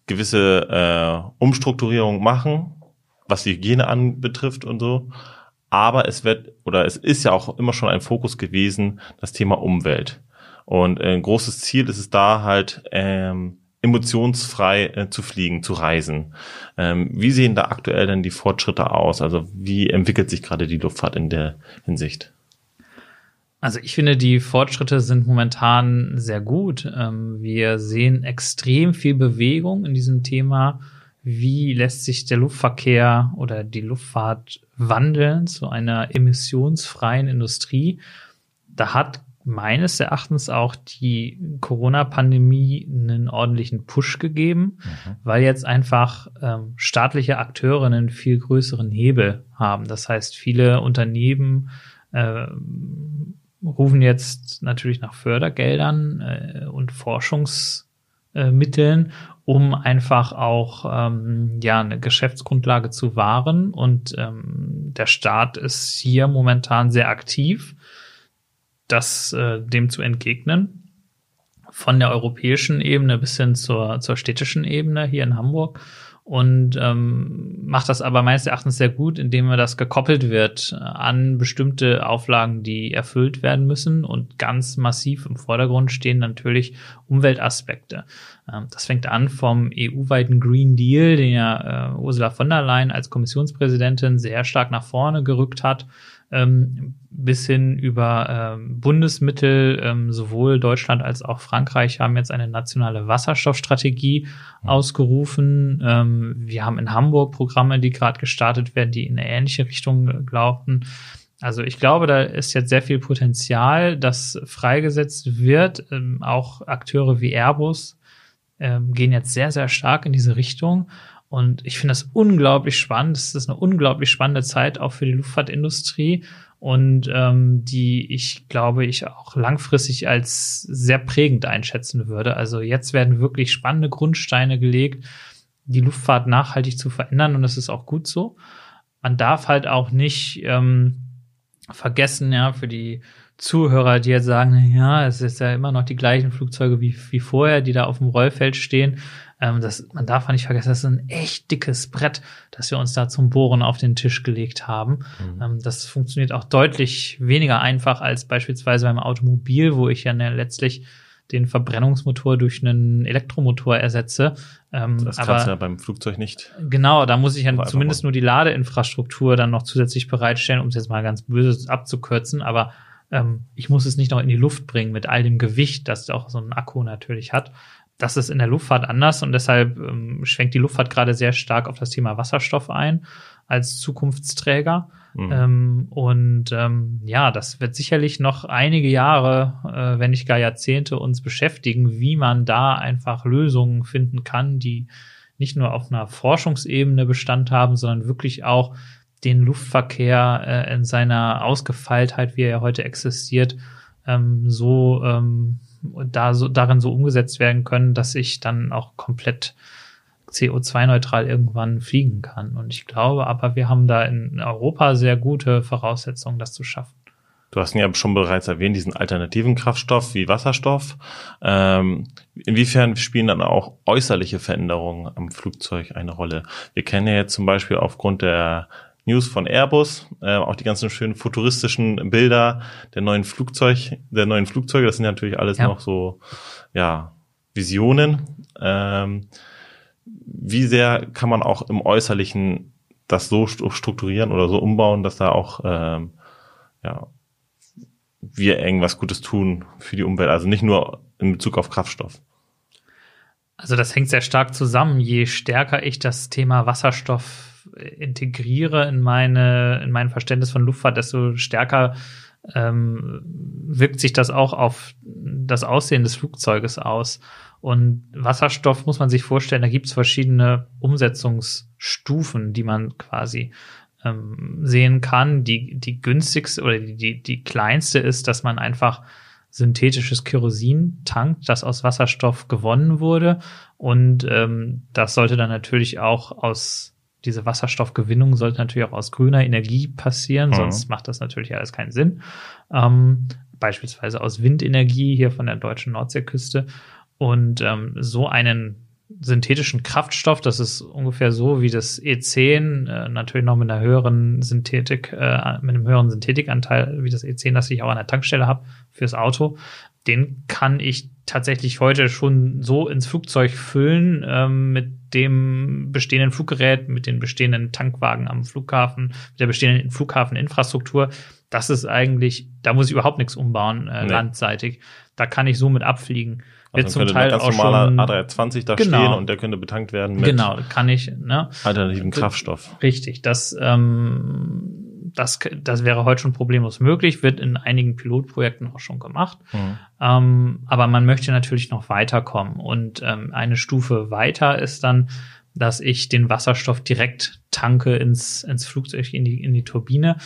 gewisse äh, Umstrukturierung machen, was die Hygiene anbetrifft und so. Aber es wird oder es ist ja auch immer schon ein Fokus gewesen, das Thema Umwelt. Und äh, ein großes Ziel ist es da halt, ähm, emotionsfrei äh, zu fliegen, zu reisen. Ähm, wie sehen da aktuell denn die Fortschritte aus? Also wie entwickelt sich gerade die Luftfahrt in der Hinsicht? Also ich finde, die Fortschritte sind momentan sehr gut. Ähm, wir sehen extrem viel Bewegung in diesem Thema. Wie lässt sich der Luftverkehr oder die Luftfahrt wandeln zu einer emissionsfreien Industrie? Da hat meines Erachtens auch die Corona-Pandemie einen ordentlichen Push gegeben, mhm. weil jetzt einfach ähm, staatliche Akteure einen viel größeren Hebel haben. Das heißt, viele Unternehmen äh, rufen jetzt natürlich nach Fördergeldern äh, und Forschungsmitteln, um einfach auch ähm, ja eine Geschäftsgrundlage zu wahren. Und ähm, der Staat ist hier momentan sehr aktiv das äh, dem zu entgegnen. Von der europäischen Ebene bis hin zur, zur städtischen Ebene hier in Hamburg und ähm, macht das aber meines Erachtens sehr gut, indem er das gekoppelt wird an bestimmte Auflagen, die erfüllt werden müssen und ganz massiv im Vordergrund stehen natürlich Umweltaspekte. Ähm, das fängt an vom EU-weiten Green Deal, den ja äh, Ursula von der Leyen als Kommissionspräsidentin sehr stark nach vorne gerückt hat ähm, bis hin über ähm, Bundesmittel. Ähm, sowohl Deutschland als auch Frankreich haben jetzt eine nationale Wasserstoffstrategie mhm. ausgerufen. Ähm, wir haben in Hamburg Programme, die gerade gestartet werden, die in eine ähnliche Richtung laufen. Also ich glaube, da ist jetzt sehr viel Potenzial, das freigesetzt wird. Ähm, auch Akteure wie Airbus ähm, gehen jetzt sehr, sehr stark in diese Richtung. Und ich finde das unglaublich spannend. Es ist eine unglaublich spannende Zeit auch für die Luftfahrtindustrie und ähm, die ich glaube ich auch langfristig als sehr prägend einschätzen würde. Also jetzt werden wirklich spannende Grundsteine gelegt, die Luftfahrt nachhaltig zu verändern und das ist auch gut so. Man darf halt auch nicht ähm, vergessen, ja, für die Zuhörer, die jetzt sagen, ja, es ist ja immer noch die gleichen Flugzeuge wie, wie vorher, die da auf dem Rollfeld stehen. Ähm, das, man darf nicht vergessen, das ist ein echt dickes Brett, das wir uns da zum Bohren auf den Tisch gelegt haben. Mhm. Ähm, das funktioniert auch deutlich weniger einfach als beispielsweise beim Automobil, wo ich ja ne, letztlich den Verbrennungsmotor durch einen Elektromotor ersetze. Ähm, das kannst du ja beim Flugzeug nicht. Genau, da muss ich ja zumindest nur die Ladeinfrastruktur dann noch zusätzlich bereitstellen, um es jetzt mal ganz böse abzukürzen. Aber ähm, ich muss es nicht noch in die Luft bringen mit all dem Gewicht, das auch so ein Akku natürlich hat. Das ist in der Luftfahrt anders und deshalb ähm, schwenkt die Luftfahrt gerade sehr stark auf das Thema Wasserstoff ein als Zukunftsträger. Mhm. Ähm, und ähm, ja, das wird sicherlich noch einige Jahre, äh, wenn nicht gar Jahrzehnte uns beschäftigen, wie man da einfach Lösungen finden kann, die nicht nur auf einer Forschungsebene Bestand haben, sondern wirklich auch den Luftverkehr äh, in seiner Ausgefeiltheit, wie er heute existiert, ähm, so ähm, da so darin so umgesetzt werden können, dass ich dann auch komplett CO2-neutral irgendwann fliegen kann. Und ich glaube aber, wir haben da in Europa sehr gute Voraussetzungen, das zu schaffen. Du hast ihn ja schon bereits erwähnt, diesen alternativen Kraftstoff wie Wasserstoff. Ähm, inwiefern spielen dann auch äußerliche Veränderungen am Flugzeug eine Rolle? Wir kennen ja jetzt zum Beispiel aufgrund der News von Airbus, äh, auch die ganzen schönen futuristischen Bilder der neuen Flugzeug, der neuen Flugzeuge. Das sind natürlich alles ja. noch so, ja, Visionen. Ähm, wie sehr kann man auch im Äußerlichen das so strukturieren oder so umbauen, dass da auch ähm, ja, wir irgendwas Gutes tun für die Umwelt, also nicht nur in Bezug auf Kraftstoff. Also das hängt sehr stark zusammen. Je stärker ich das Thema Wasserstoff integriere in meine, in mein Verständnis von Luftfahrt, desto stärker ähm, wirkt sich das auch auf das Aussehen des Flugzeuges aus. Und Wasserstoff muss man sich vorstellen, da gibt es verschiedene Umsetzungsstufen, die man quasi ähm, sehen kann. Die, die günstigste oder die, die, kleinste ist, dass man einfach synthetisches Kerosin tankt, das aus Wasserstoff gewonnen wurde. Und ähm, das sollte dann natürlich auch aus diese Wasserstoffgewinnung sollte natürlich auch aus grüner Energie passieren, mhm. sonst macht das natürlich alles keinen Sinn. Ähm, beispielsweise aus Windenergie hier von der deutschen Nordseeküste. Und ähm, so einen synthetischen Kraftstoff, das ist ungefähr so wie das E10, äh, natürlich noch mit einer höheren Synthetik, äh, mit einem höheren Synthetikanteil, wie das E10, das ich auch an der Tankstelle habe fürs Auto. Den kann ich tatsächlich heute schon so ins Flugzeug füllen ähm, mit dem bestehenden Fluggerät, mit den bestehenden Tankwagen am Flughafen, mit der bestehenden Flughafeninfrastruktur. Das ist eigentlich, da muss ich überhaupt nichts umbauen, äh, nee. landseitig. Da kann ich so mit abfliegen. Also zum Teil ganz auch schon A320 da genau, stehen und der könnte betankt werden mit genau, kann ich, ne? alternativen Kraftstoff. Richtig, das, ähm, das, das wäre heute schon problemlos möglich, wird in einigen Pilotprojekten auch schon gemacht. Mhm. Ähm, aber man möchte natürlich noch weiterkommen. Und ähm, eine Stufe weiter ist dann, dass ich den Wasserstoff direkt tanke ins, ins Flugzeug, in die, in die Turbine.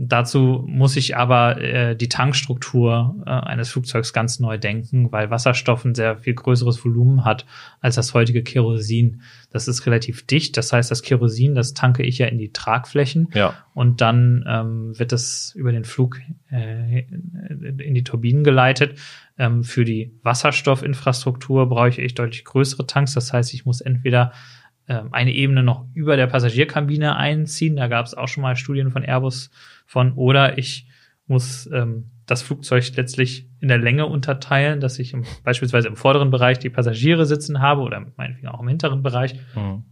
Dazu muss ich aber äh, die Tankstruktur äh, eines Flugzeugs ganz neu denken, weil Wasserstoff ein sehr viel größeres Volumen hat als das heutige Kerosin. Das ist relativ dicht. Das heißt, das Kerosin, das tanke ich ja in die Tragflächen ja. und dann ähm, wird es über den Flug äh, in die Turbinen geleitet. Ähm, für die Wasserstoffinfrastruktur brauche ich deutlich größere Tanks. Das heißt, ich muss entweder eine Ebene noch über der Passagierkabine einziehen. Da gab es auch schon mal Studien von Airbus von. Oder ich muss ähm, das Flugzeug letztlich in der Länge unterteilen, dass ich im, beispielsweise im vorderen Bereich die Passagiere sitzen habe oder meinetwegen auch im hinteren Bereich. Mhm.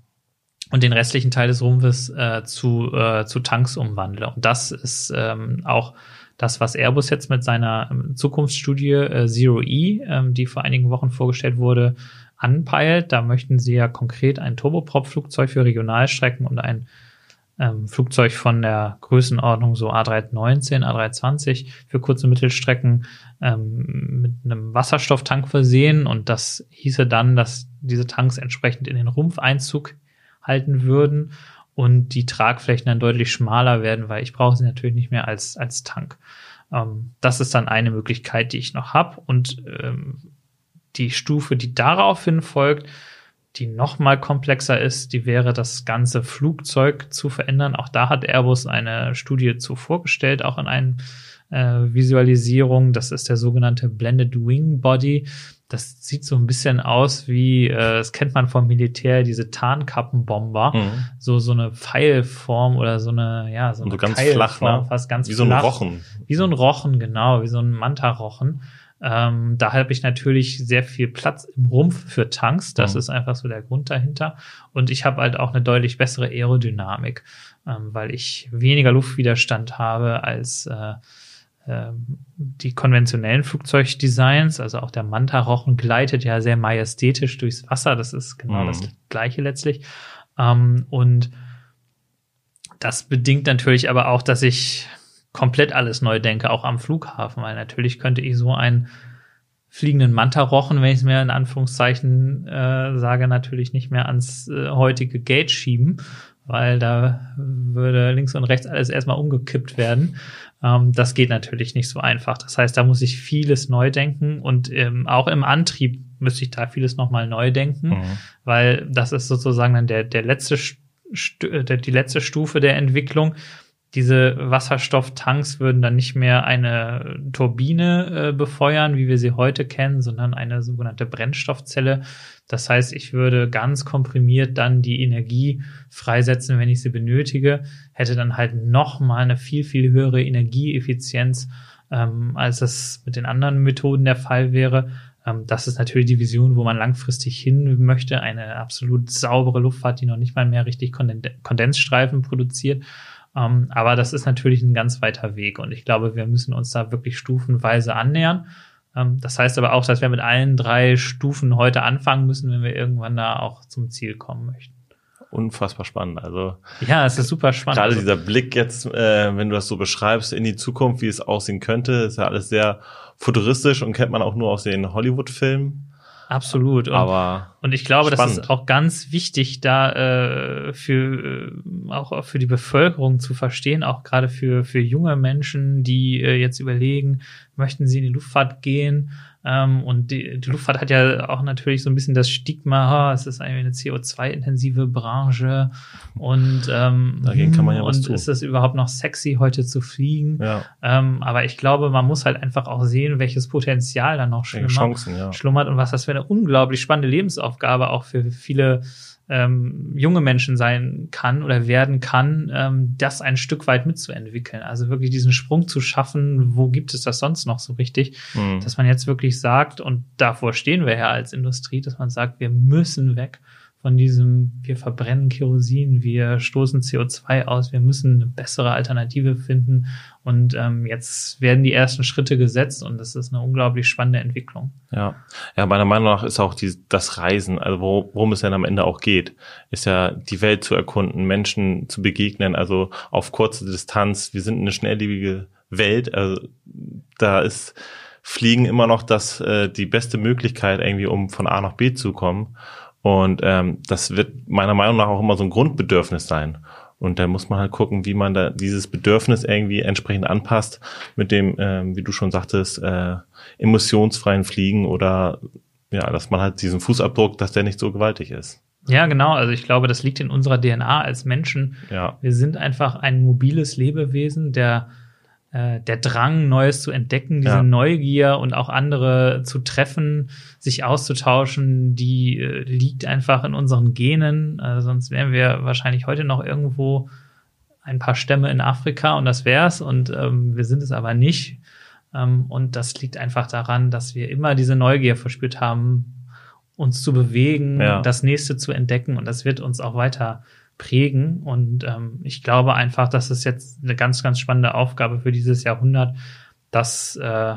Und den restlichen Teil des Rumpfes äh, zu, äh, zu Tanks umwandle. Und das ist ähm, auch das, was Airbus jetzt mit seiner ähm, Zukunftsstudie äh, Zero E, ähm, die vor einigen Wochen vorgestellt wurde, anpeilt. Da möchten sie ja konkret ein Turboprop-Flugzeug für Regionalstrecken und ein ähm, Flugzeug von der Größenordnung so A319, A320 für kurze Mittelstrecken ähm, mit einem Wasserstofftank versehen. Und das hieße dann, dass diese Tanks entsprechend in den Rumpfeinzug halten würden und die Tragflächen dann deutlich schmaler werden, weil ich brauche sie natürlich nicht mehr als, als Tank. Ähm, das ist dann eine Möglichkeit, die ich noch habe. Und ähm, die Stufe, die daraufhin folgt, die noch mal komplexer ist, die wäre das ganze Flugzeug zu verändern. Auch da hat Airbus eine Studie zu vorgestellt, auch in einer äh, Visualisierung. Das ist der sogenannte Blended Wing Body. Das sieht so ein bisschen aus wie, äh, das kennt man vom Militär, diese Tarnkappenbomber. Mhm. So, so eine Pfeilform oder so eine, ja, so eine so ganz flach, ne? fast ganz wie flach. so ein Rochen. Wie so ein Rochen, genau, wie so ein Manta-Rochen. Ähm, da habe ich natürlich sehr viel Platz im Rumpf für Tanks. Das mhm. ist einfach so der Grund dahinter. Und ich habe halt auch eine deutlich bessere Aerodynamik, ähm, weil ich weniger Luftwiderstand habe als äh, äh, die konventionellen Flugzeugdesigns. Also auch der Manta-Rochen gleitet ja sehr majestätisch durchs Wasser. Das ist genau mhm. das Gleiche letztlich. Ähm, und das bedingt natürlich aber auch, dass ich komplett alles neu denke, auch am Flughafen, weil natürlich könnte ich so einen fliegenden Manta-Rochen, wenn ich es mir in Anführungszeichen äh, sage, natürlich nicht mehr ans äh, heutige Gate schieben, weil da würde links und rechts alles erstmal umgekippt werden. Ähm, das geht natürlich nicht so einfach. Das heißt, da muss ich vieles neu denken und ähm, auch im Antrieb müsste ich da vieles nochmal neu denken, mhm. weil das ist sozusagen dann der, der letzte, St äh, der, die letzte Stufe der Entwicklung diese Wasserstofftanks würden dann nicht mehr eine Turbine äh, befeuern, wie wir sie heute kennen, sondern eine sogenannte Brennstoffzelle. Das heißt, ich würde ganz komprimiert dann die Energie freisetzen, wenn ich sie benötige, hätte dann halt noch mal eine viel, viel höhere Energieeffizienz, ähm, als das mit den anderen Methoden der Fall wäre. Ähm, das ist natürlich die Vision, wo man langfristig hin möchte. Eine absolut saubere Luftfahrt, die noch nicht mal mehr richtig Kondensstreifen produziert. Ähm, aber das ist natürlich ein ganz weiter Weg und ich glaube, wir müssen uns da wirklich stufenweise annähern. Ähm, das heißt aber auch, dass wir mit allen drei Stufen heute anfangen müssen, wenn wir irgendwann da auch zum Ziel kommen möchten. Unfassbar spannend. Also ja, es ist super spannend. Gerade dieser Blick jetzt, äh, wenn du das so beschreibst in die Zukunft, wie es aussehen könnte, ist ja alles sehr futuristisch und kennt man auch nur aus den Hollywood-Filmen. Absolut. Und, Aber und ich glaube, spannend. das ist auch ganz wichtig, da äh, für äh, auch für die Bevölkerung zu verstehen, auch gerade für für junge Menschen, die äh, jetzt überlegen, möchten sie in die Luftfahrt gehen? Ähm, und die, die Luftfahrt hat ja auch natürlich so ein bisschen das Stigma, oh, es ist eine CO2-intensive Branche und ähm, Dagegen kann man ja was und tun. ist es überhaupt noch sexy, heute zu fliegen? Ja, Ähm, aber ich glaube, man muss halt einfach auch sehen, welches Potenzial da noch schlummert, Chancen, ja. schlummert und was das für eine unglaublich spannende Lebensaufgabe auch für viele ähm, junge Menschen sein kann oder werden kann, ähm, das ein Stück weit mitzuentwickeln. Also wirklich diesen Sprung zu schaffen, wo gibt es das sonst noch so richtig, Mhm. dass man jetzt wirklich sagt, und davor stehen wir ja als Industrie, dass man sagt, wir müssen weg von diesem, wir verbrennen Kerosin, wir stoßen CO2 aus, wir müssen eine bessere Alternative finden. Und ähm, jetzt werden die ersten Schritte gesetzt und das ist eine unglaublich spannende Entwicklung. Ja, ja, meiner Meinung nach ist auch die, das Reisen, also wo- worum es denn am Ende auch geht, ist ja die Welt zu erkunden, Menschen zu begegnen, also auf kurze Distanz. Wir sind eine schnelllebige Welt, also da ist Fliegen immer noch das äh, die beste Möglichkeit irgendwie, um von A nach B zu kommen. Und ähm, das wird meiner Meinung nach auch immer so ein Grundbedürfnis sein. Und da muss man halt gucken, wie man da dieses Bedürfnis irgendwie entsprechend anpasst mit dem, ähm, wie du schon sagtest, äh, emissionsfreien Fliegen oder ja, dass man halt diesen Fußabdruck, dass der nicht so gewaltig ist. Ja, genau. Also ich glaube, das liegt in unserer DNA als Menschen. Ja, Wir sind einfach ein mobiles Lebewesen, der äh, der Drang, Neues zu entdecken, diese Ja. Neugier und auch andere zu treffen, sich auszutauschen, die äh, liegt einfach in unseren Genen. Äh, sonst wären wir wahrscheinlich heute noch irgendwo ein paar Stämme in Afrika und das wär's. Und ähm, wir sind es aber nicht. Ähm, und das liegt einfach daran, dass wir immer diese Neugier verspürt haben, uns zu bewegen, Ja. das nächste zu entdecken. Und das wird uns auch weiter prägen. Und ähm, ich glaube einfach, das ist jetzt eine ganz, ganz spannende Aufgabe für dieses Jahrhundert, das äh,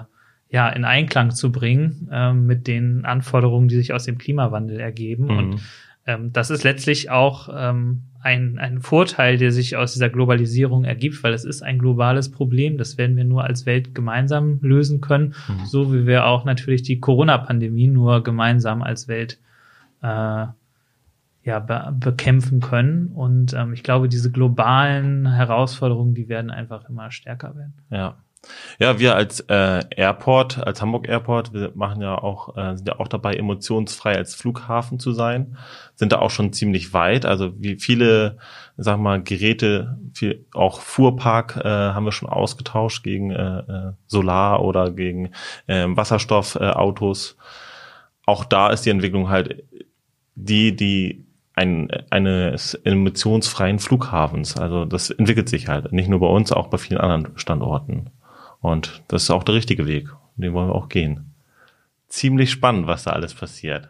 ja in Einklang zu bringen ähm, mit den Anforderungen, die sich aus dem Klimawandel ergeben. Mhm. Und ähm, das ist letztlich auch ähm, ein, ein Vorteil, der sich aus dieser Globalisierung ergibt, weil es ist ein globales Problem. Das werden wir nur als Welt gemeinsam lösen können, Mhm. so wie wir auch natürlich die Corona-Pandemie nur gemeinsam als Welt äh, ja, be bekämpfen können. Und ähm, ich glaube, diese globalen Herausforderungen, die werden einfach immer stärker werden. ja. Ja, wir als äh, Airport, als Hamburg Airport, wir machen ja auch, äh, sind ja auch dabei, emotionsfrei als Flughafen zu sein, sind da auch schon ziemlich weit. Also wie viele, sag mal, Geräte, viel, auch Fuhrpark äh, haben wir schon ausgetauscht gegen äh, äh, Solar oder gegen äh, Wasserstoffautos. Äh, auch da ist die Entwicklung halt die, die ein, eines emissionsfreien Flughafens. Also das entwickelt sich halt. Nicht nur bei uns, auch bei vielen anderen Standorten. Und das ist auch der richtige Weg. Den wollen wir auch gehen. Ziemlich spannend, was da alles passiert. ja,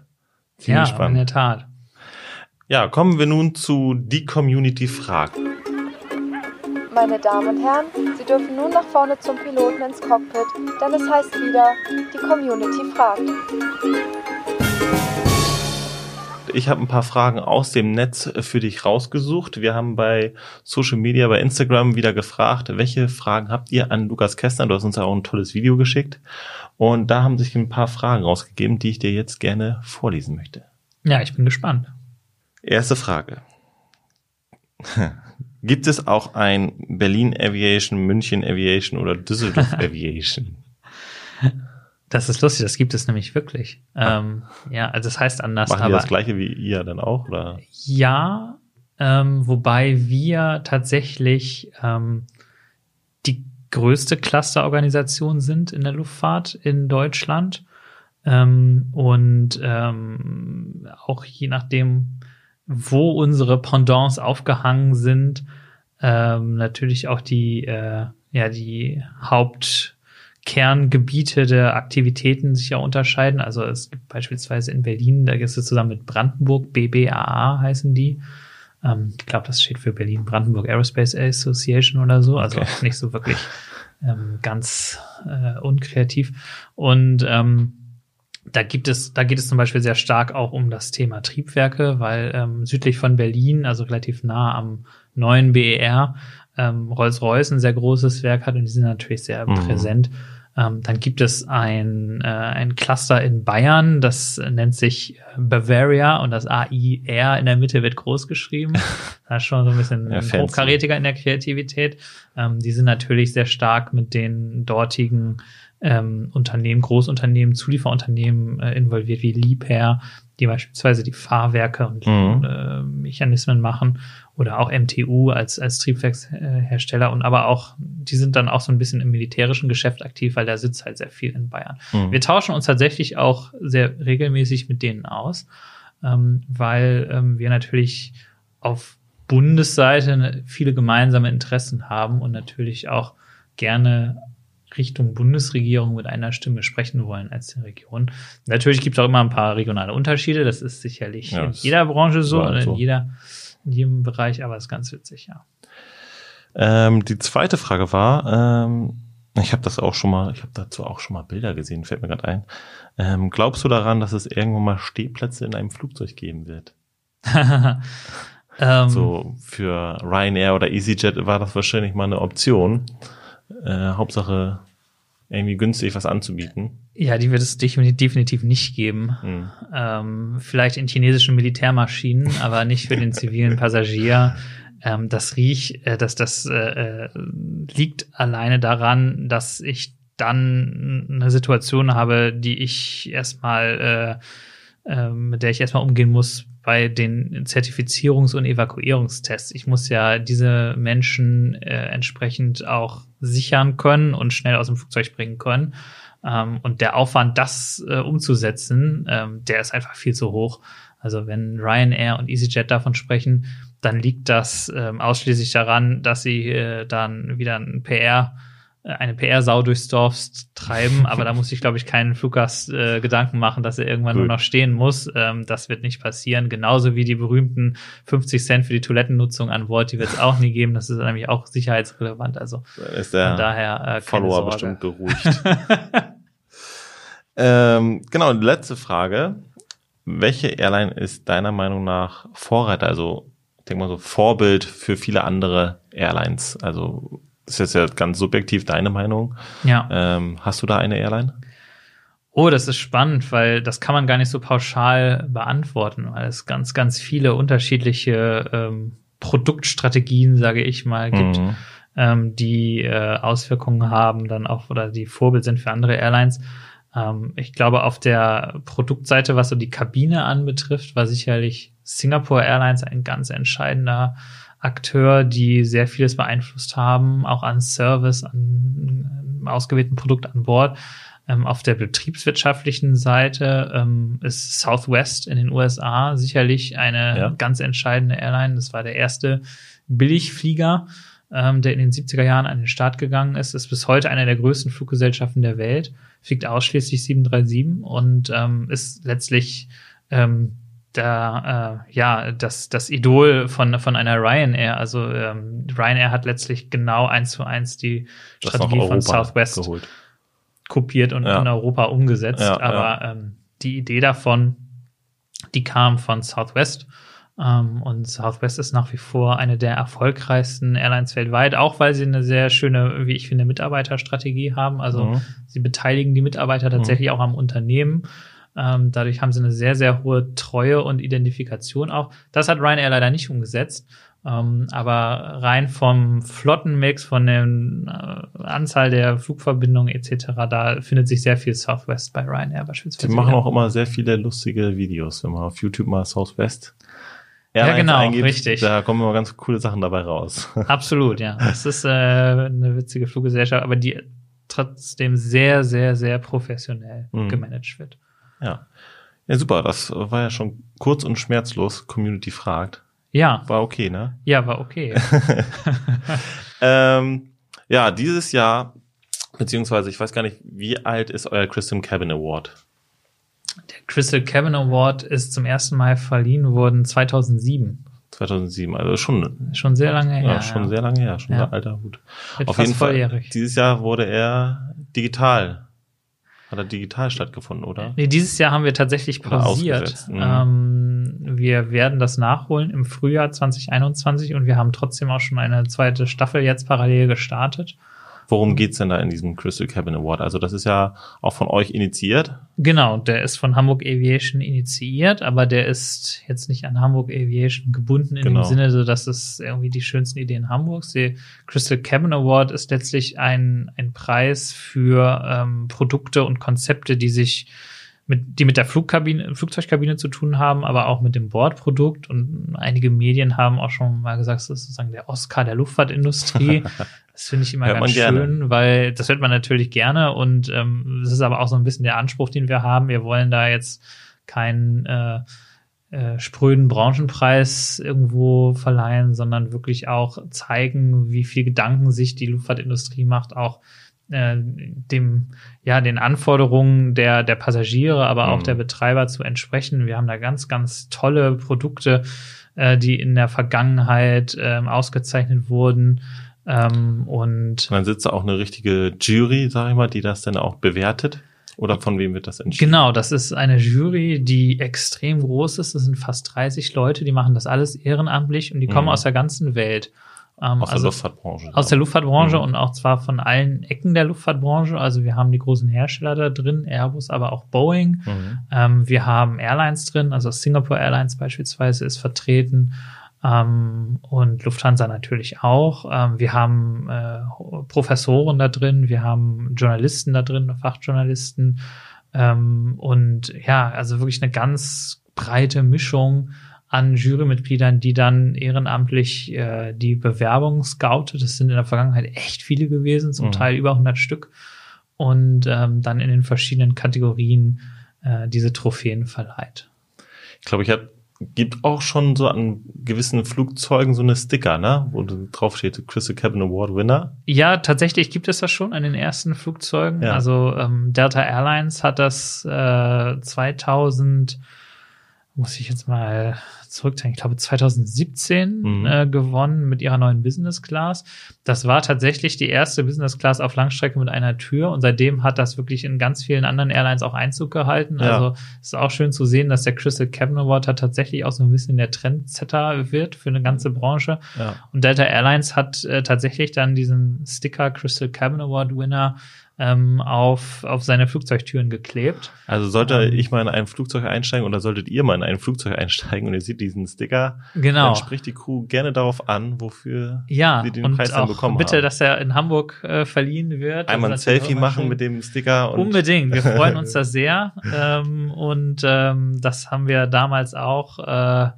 Ziemlich in spannend. der Tat. Ja, kommen wir nun zu die Community fragt. Meine Damen und Herren, Sie dürfen nun nach vorne zum Piloten ins Cockpit, denn es heißt wieder, die Community fragt. Ich habe ein paar Fragen aus dem Netz für dich rausgesucht. Wir haben bei Social Media, bei Instagram wieder gefragt, welche Fragen habt ihr an Lukas Kästner? Du hast uns ja auch ein tolles Video geschickt. Und da haben sich ein paar Fragen rausgegeben, die ich dir jetzt gerne vorlesen möchte. Ja, ich bin gespannt. Erste Frage. Gibt es auch ein Berlin Aviation, München Aviation oder Düsseldorf Aviation? Das ist lustig, das gibt es nämlich wirklich. Ähm, ja, also es heißt anders, Machen die aber das gleiche wie ihr dann auch? Oder? ja, ähm, wobei wir tatsächlich ähm, die größte Clusterorganisation sind in der Luftfahrt in Deutschland. Ähm, und ähm, auch je nachdem, wo unsere Pendants aufgehangen sind, ähm, natürlich auch die, äh, ja, die Hauptkerngebiete der Aktivitäten sich ja unterscheiden. Also es gibt beispielsweise in Berlin, da ist es zusammen mit Brandenburg, BBAA heißen die. Ähm, ich glaube, das steht für Berlin Brandenburg Aerospace Association oder so. Also Okay. nicht so wirklich ähm, ganz äh, unkreativ. Und ähm, da gibt es, da geht es zum Beispiel sehr stark auch um das Thema Triebwerke, weil ähm, südlich von Berlin, also relativ nah am neuen BER, ähm, Rolls-Royce ein sehr großes Werk hat und die sind natürlich sehr Mhm. präsent. Ähm, dann gibt es ein, äh, ein Cluster in Bayern, das nennt sich äh, Bavaria und das AIR in der Mitte wird groß geschrieben. Das ist schon so ein bisschen Ja, hochkarätiger in der Kreativität. Ähm, die sind natürlich sehr stark mit den dortigen ähm, Unternehmen, Großunternehmen, Zulieferunternehmen äh, involviert, wie Liebherr, die beispielsweise die Fahrwerke und Mhm. äh, Mechanismen machen oder auch MTU als, als Triebwerkshersteller und aber auch, die sind dann auch so ein bisschen im militärischen Geschäft aktiv, weil da sitzt halt sehr viel in Bayern. Mhm. Wir tauschen uns tatsächlich auch sehr regelmäßig mit denen aus, ähm, weil ähm, wir natürlich auf Bundesseite ne- viele gemeinsame Interessen haben und natürlich auch gerne Richtung Bundesregierung mit einer Stimme sprechen wollen als die Region. Natürlich gibt es auch immer ein paar regionale Unterschiede. Das ist sicherlich Ja, in jeder Branche so überall und in so. jeder in jedem Bereich, aber es ist ganz witzig, ja. Ähm, die zweite Frage war, ähm, ich habe das auch schon mal, ich habe dazu auch schon mal Bilder gesehen, fällt mir gerade ein. Ähm, glaubst du daran, dass es irgendwann mal Stehplätze in einem Flugzeug geben wird? ähm, So für Ryanair oder EasyJet war das wahrscheinlich mal eine Option. Äh, Hauptsache irgendwie günstig was anzubieten. Ja, die wird es defini- definitiv nicht geben. Hm. Ähm, vielleicht in chinesischen Militärmaschinen, aber nicht für den zivilen Passagier. Ähm, das riech, äh, das, das äh, äh, liegt alleine daran, dass ich dann eine Situation habe, die ich erstmal, äh, äh, mit der ich erstmal umgehen muss bei den Zertifizierungs- und Evakuierungstests. Ich muss ja diese Menschen äh, entsprechend auch sichern können und schnell aus dem Flugzeug bringen können. Ähm, und der Aufwand, das äh, umzusetzen, ähm, der ist einfach viel zu hoch. Also wenn Ryanair und EasyJet davon sprechen, dann liegt das ähm, ausschließlich daran, dass sie äh, dann wieder ein PR, eine PR-Sau durchs Dorf treiben. Aber da muss ich, glaube ich, keinen Fluggast äh, Gedanken machen, dass er irgendwann Gut. nur noch stehen muss. Ähm, das wird nicht passieren. Genauso wie die berühmten 50 Cent für die Toilettennutzung an Bord, die wird es auch nie geben. Das ist nämlich auch sicherheitsrelevant. Also ist von der daher äh, Follower bestimmt beruhigt. ähm, genau, letzte Frage. Welche Airline ist deiner Meinung nach Vorreiter, also ich denke mal so Vorbild für viele andere Airlines? Also ist jetzt ja ganz subjektiv deine Meinung. Ja. Ähm, hast du da eine Airline? Oh, das ist spannend, weil das kann man gar nicht so pauschal beantworten, weil es ganz, ganz viele unterschiedliche ähm, Produktstrategien, sage ich mal, gibt, Mhm. ähm, die äh, Auswirkungen haben dann auch oder die Vorbild sind für andere Airlines. Ähm, ich glaube, auf der Produktseite, was so die Kabine anbetrifft, war sicherlich Singapore Airlines ein ganz entscheidender Akteur, die sehr vieles beeinflusst haben, auch an Service, an äh, ausgewählten Produkt an Bord. Ähm, auf der betriebswirtschaftlichen Seite ähm, ist Southwest in den USA sicherlich eine Ja. ganz entscheidende Airline. Das war der erste Billigflieger, ähm, der in den 70er Jahren an den Start gegangen ist. Ist bis heute eine der größten Fluggesellschaften der Welt. Fliegt ausschließlich 737 und ähm, ist letztlich ähm, da, äh, ja, das, das Idol von, von einer Ryanair. Also ähm, Ryanair hat letztlich genau eins zu eins die Das Strategie von Southwest geholt. kopiert und Ja. in Europa umgesetzt. Ja, Aber Ähm, die Idee davon, die kam von Southwest. Ähm, und Southwest ist nach wie vor eine der erfolgreichsten Airlines weltweit, auch weil sie eine sehr schöne, wie ich finde, Mitarbeiterstrategie haben. Also Mhm. sie beteiligen die Mitarbeiter tatsächlich auch am Unternehmen. Ähm, dadurch haben sie eine sehr, sehr hohe Treue und Identifikation auch. Das hat Ryanair leider nicht umgesetzt. Ähm, aber rein vom Flottenmix, von der äh, Anzahl der Flugverbindungen etc., da findet sich sehr viel Southwest bei Ryanair beispielsweise. Die machen wieder. auch immer sehr viele lustige Videos, wenn man auf YouTube mal Southwest Ja, Airlines genau, eingibt, richtig. Da kommen immer ganz coole Sachen dabei raus. Absolut, ja. Das ist äh, eine witzige Fluggesellschaft, aber die trotzdem sehr, sehr, sehr professionell Mhm. gemanagt wird. Ja. Ja, super. Das war ja schon kurz und schmerzlos. Community fragt. Ja, War okay, ne? ja, war okay. Ähm, ja, dieses Jahr, beziehungsweise ich weiß gar nicht, wie alt ist euer Christian Cabin Award? Der Crystal Cabin Award ist zum ersten Mal verliehen worden 2007. 2007, also schon, Schon sehr lange her. ja, schon sehr lange her, schon Ja. ein alter Hut. Auf jeden Fall. volljährig. Dieses Jahr wurde er digital. Hat er digital stattgefunden, oder? Nee, dieses Jahr haben wir tatsächlich pausiert. mhm. Ähm, wir werden das nachholen im Frühjahr 2021 und wir haben trotzdem auch schon eine zweite Staffel jetzt parallel gestartet. Worum geht's denn da in diesem Crystal Cabin Award? Also das ist ja auch von euch initiiert. Genau, der ist von Hamburg Aviation initiiert, aber der ist jetzt nicht an Hamburg Aviation gebunden in Genau. dem Sinne, so dass es irgendwie die schönsten Ideen Hamburgs. Der Crystal Cabin Award ist letztlich ein, ein Preis für ähm, Produkte und Konzepte, die sich mit, die mit der Flugkabine, Flugzeugkabine zu tun haben, aber auch mit dem Bordprodukt. Und einige Medien haben auch schon mal gesagt, das ist sozusagen der Oscar der Luftfahrtindustrie. Das finde ich immer Hört ganz man gerne. schön, weil das hört man natürlich gerne und ähm, das ist aber auch so ein bisschen der Anspruch, den wir haben. Wir wollen da jetzt keinen äh, äh, spröden Branchenpreis irgendwo verleihen, sondern wirklich auch zeigen, wie viel Gedanken sich die Luftfahrtindustrie macht, auch äh, dem ja den Anforderungen der der Passagiere, aber auch Mhm. der Betreiber zu entsprechen. Wir haben da ganz ganz tolle Produkte, äh, die in der Vergangenheit ähm, ausgezeichnet wurden ähm, und dann sitzt da auch eine richtige Jury, sag ich mal, die das dann auch bewertet. Oder von wem wird das entschieden? Genau, das ist eine Jury, die extrem groß ist. Das sind fast 30 Leute, die machen das alles ehrenamtlich und die kommen Mhm. aus der ganzen Welt. Ähm, Aus der Luftfahrtbranche. Aus der Luftfahrtbranche Mhm. und auch zwar von allen Ecken der Luftfahrtbranche. Also wir haben die großen Hersteller da drin, Airbus, aber auch Boeing. Mhm. Ähm, wir haben Airlines drin, also Singapore Airlines beispielsweise ist vertreten ähm, und Lufthansa natürlich auch. Ähm, wir haben äh, Professoren da drin, wir haben Journalisten da drin, Fachjournalisten ähm, und ja, also wirklich eine ganz breite Mischung an Jurymitgliedern, die dann ehrenamtlich äh, die Bewerbung scoutet. Das sind in der Vergangenheit echt viele gewesen, zum Mhm. Teil über 100 Stück. Und ähm, dann in den verschiedenen Kategorien äh, diese Trophäen verleiht. Ich glaube, ich habe gibt auch schon so an gewissen Flugzeugen so eine Sticker, ne, wo drauf steht Crystal Cabin Award Winner. Ja, tatsächlich gibt es das schon an den ersten Flugzeugen. Ja. Also ähm, Delta Airlines hat das äh, 2000, muss ich jetzt mal zurückdenken, ich glaube 2017 Mhm. äh, gewonnen mit ihrer neuen Business Class. Das war tatsächlich die erste Business Class auf Langstrecke mit einer Tür und seitdem hat das wirklich in ganz vielen anderen Airlines auch Einzug gehalten. Ja. Also es ist auch schön zu sehen, dass der Crystal Cabin Award hat tatsächlich auch so ein bisschen der Trendsetter wird für eine ganze Branche. Ja. Und Delta Airlines hat äh, tatsächlich dann diesen Sticker Crystal Cabin Award Winner ähm, auf, auf seine Flugzeugtüren geklebt. Also sollte Ähm. ich mal in ein Flugzeug einsteigen oder solltet ihr mal in ein Flugzeug einsteigen und ihr seht diesen Sticker, Genau. dann spricht die Crew gerne darauf an, wofür Ja, sie den Preis dann bekommen bitte, haben. dass er in Hamburg äh, verliehen wird. Einmal ein ist natürlich Selfie machen schön. mit dem Sticker und Unbedingt, wir freuen uns da sehr. ähm, und ähm, das haben wir damals auch äh,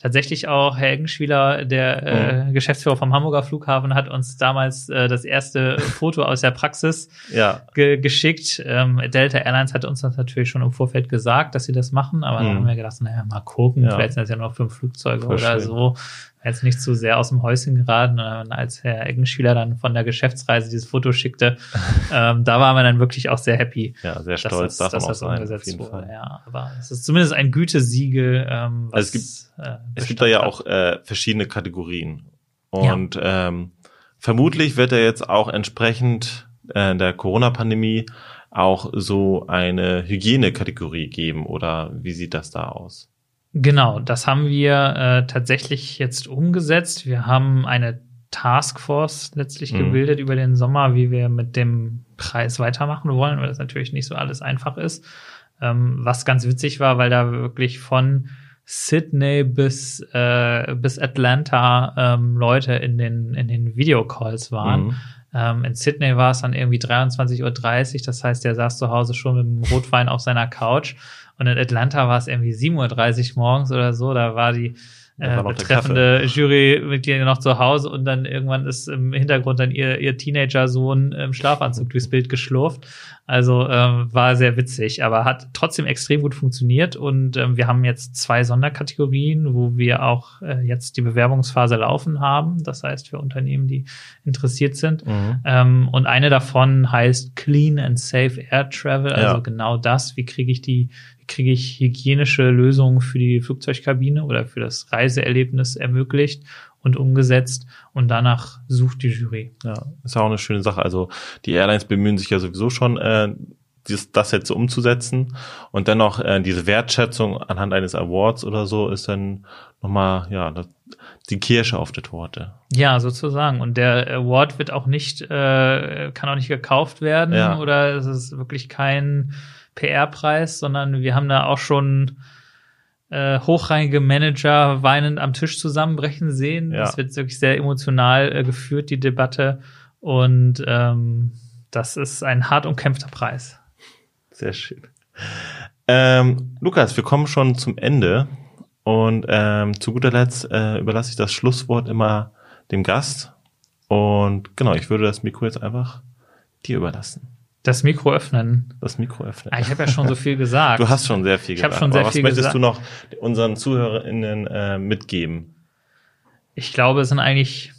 tatsächlich auch Herr Eggenschwieler, der Mhm. äh, Geschäftsführer vom Hamburger Flughafen, hat uns damals äh, das erste Foto aus der Praxis ja, ge geschickt. Ähm, Delta Airlines hat uns das natürlich schon im Vorfeld gesagt, dass sie das machen, aber Mhm. dann haben wir gedacht, naja, mal gucken, Ja. vielleicht sind das ja nur fünf Flugzeuge Voll oder schön. so. Jetzt nicht zu sehr aus dem Häuschen geraten. Und als Herr Eggenschwieler dann von der Geschäftsreise dieses Foto schickte, ähm, da waren wir dann wirklich auch sehr happy. ja, sehr dass stolz das, dass das sein, auf umgesetzt wurde. Fall. Ja, aber es ist zumindest ein Gütesiegel. Ähm, was, Also es gibt- äh, Es gibt da ja Bestand auch äh, verschiedene Kategorien. Und ähm, vermutlich wird er jetzt auch entsprechend äh, der Corona-Pandemie auch so eine Hygienekategorie geben oder wie sieht das da aus? Genau, das haben wir äh, tatsächlich jetzt umgesetzt. Wir haben eine Taskforce letztlich Mhm. gebildet über den Sommer, wie wir mit dem Preis weitermachen wollen, weil das natürlich nicht so alles einfach ist. Ähm, was ganz witzig war, weil da wirklich von Sydney bis, äh, bis Atlanta ähm, Leute in den, in den Videocalls waren. Mhm. Ähm, in Sydney war es dann irgendwie 23.30 Uhr, das heißt, der saß zu Hause schon mit dem Rotwein auf seiner Couch. Und in Atlanta war es irgendwie 7.30 Uhr morgens oder so, da war die äh, war betreffende Jurymitglieder noch zu Hause und dann irgendwann ist im Hintergrund dann ihr, ihr Teenager-Sohn im Schlafanzug durchs Bild geschlurft. Also ähm, war sehr witzig, aber hat trotzdem extrem gut funktioniert und ähm, wir haben jetzt zwei Sonderkategorien, wo wir auch äh, jetzt die Bewerbungsphase laufen haben. Das heißt für Unternehmen, die interessiert sind. Mhm. Ähm, und eine davon heißt Clean and Safe Air Travel, also Ja. genau das. Wie kriege ich die, kriege ich hygienische Lösungen für die Flugzeugkabine oder für das Reiseerlebnis ermöglicht und umgesetzt? Und danach sucht die Jury. Ja, ist auch eine schöne Sache. Also die Airlines bemühen sich ja sowieso schon, äh, dies, das jetzt so umzusetzen. Und dennoch äh, diese Wertschätzung anhand eines Awards oder so ist dann nochmal, ja, das die Kirsche auf der Torte. Ja, sozusagen. Und der Award wird auch nicht, äh, kann auch nicht gekauft werden Ja. oder es ist wirklich kein PR-Preis, sondern wir haben da auch schon äh, hochrangige Manager weinend am Tisch zusammenbrechen sehen. Ja. Das wird wirklich sehr emotional äh, geführt, die Debatte. Und ähm, das ist ein hart umkämpfter Preis. Sehr schön. Ähm, Lukas, wir kommen schon zum Ende und ähm, zu guter Letzt äh, überlasse ich das Schlusswort immer dem Gast. Und genau, ich würde das Mikro jetzt einfach dir überlassen. Das Mikro öffnen. Das Mikro öffnen. Ah, ich habe ja schon so viel gesagt. Du hast schon sehr viel Ich gesagt. schon sehr aber was viel möchtest gesagt. du noch unseren ZuhörerInnen äh, mitgeben? Ich glaube, es sind eigentlich,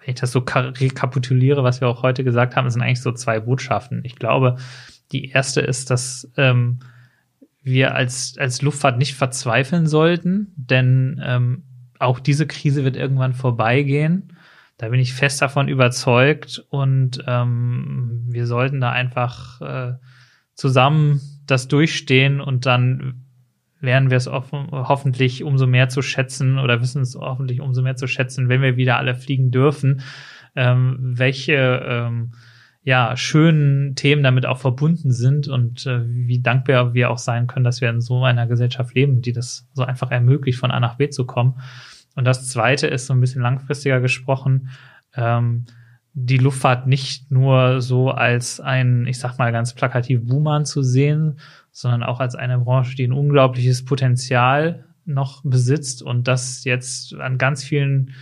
wenn ich das so ka- rekapituliere, was wir auch heute gesagt haben, es sind eigentlich so zwei Botschaften. Ich glaube, die erste ist, dass ähm, wir als, als Luftfahrt nicht verzweifeln sollten, denn ähm, auch diese Krise wird irgendwann vorbeigehen. Da bin ich fest davon überzeugt und ähm, wir sollten da einfach äh, zusammen das durchstehen und dann lernen wir es offen, hoffentlich umso mehr zu schätzen oder wissen es hoffentlich umso mehr zu schätzen, wenn wir wieder alle fliegen dürfen, ähm, welche ähm, ja, schönen Themen damit auch verbunden sind und äh, wie dankbar wir auch sein können, dass wir in so einer Gesellschaft leben, die das so einfach ermöglicht, von A nach B zu kommen. Und das Zweite ist so ein bisschen langfristiger gesprochen, ähm, die Luftfahrt nicht nur so als ein, ich sag mal ganz plakativ Buhmann zu sehen, sondern auch als eine Branche, die ein unglaubliches Potenzial noch besitzt und das jetzt an ganz vielen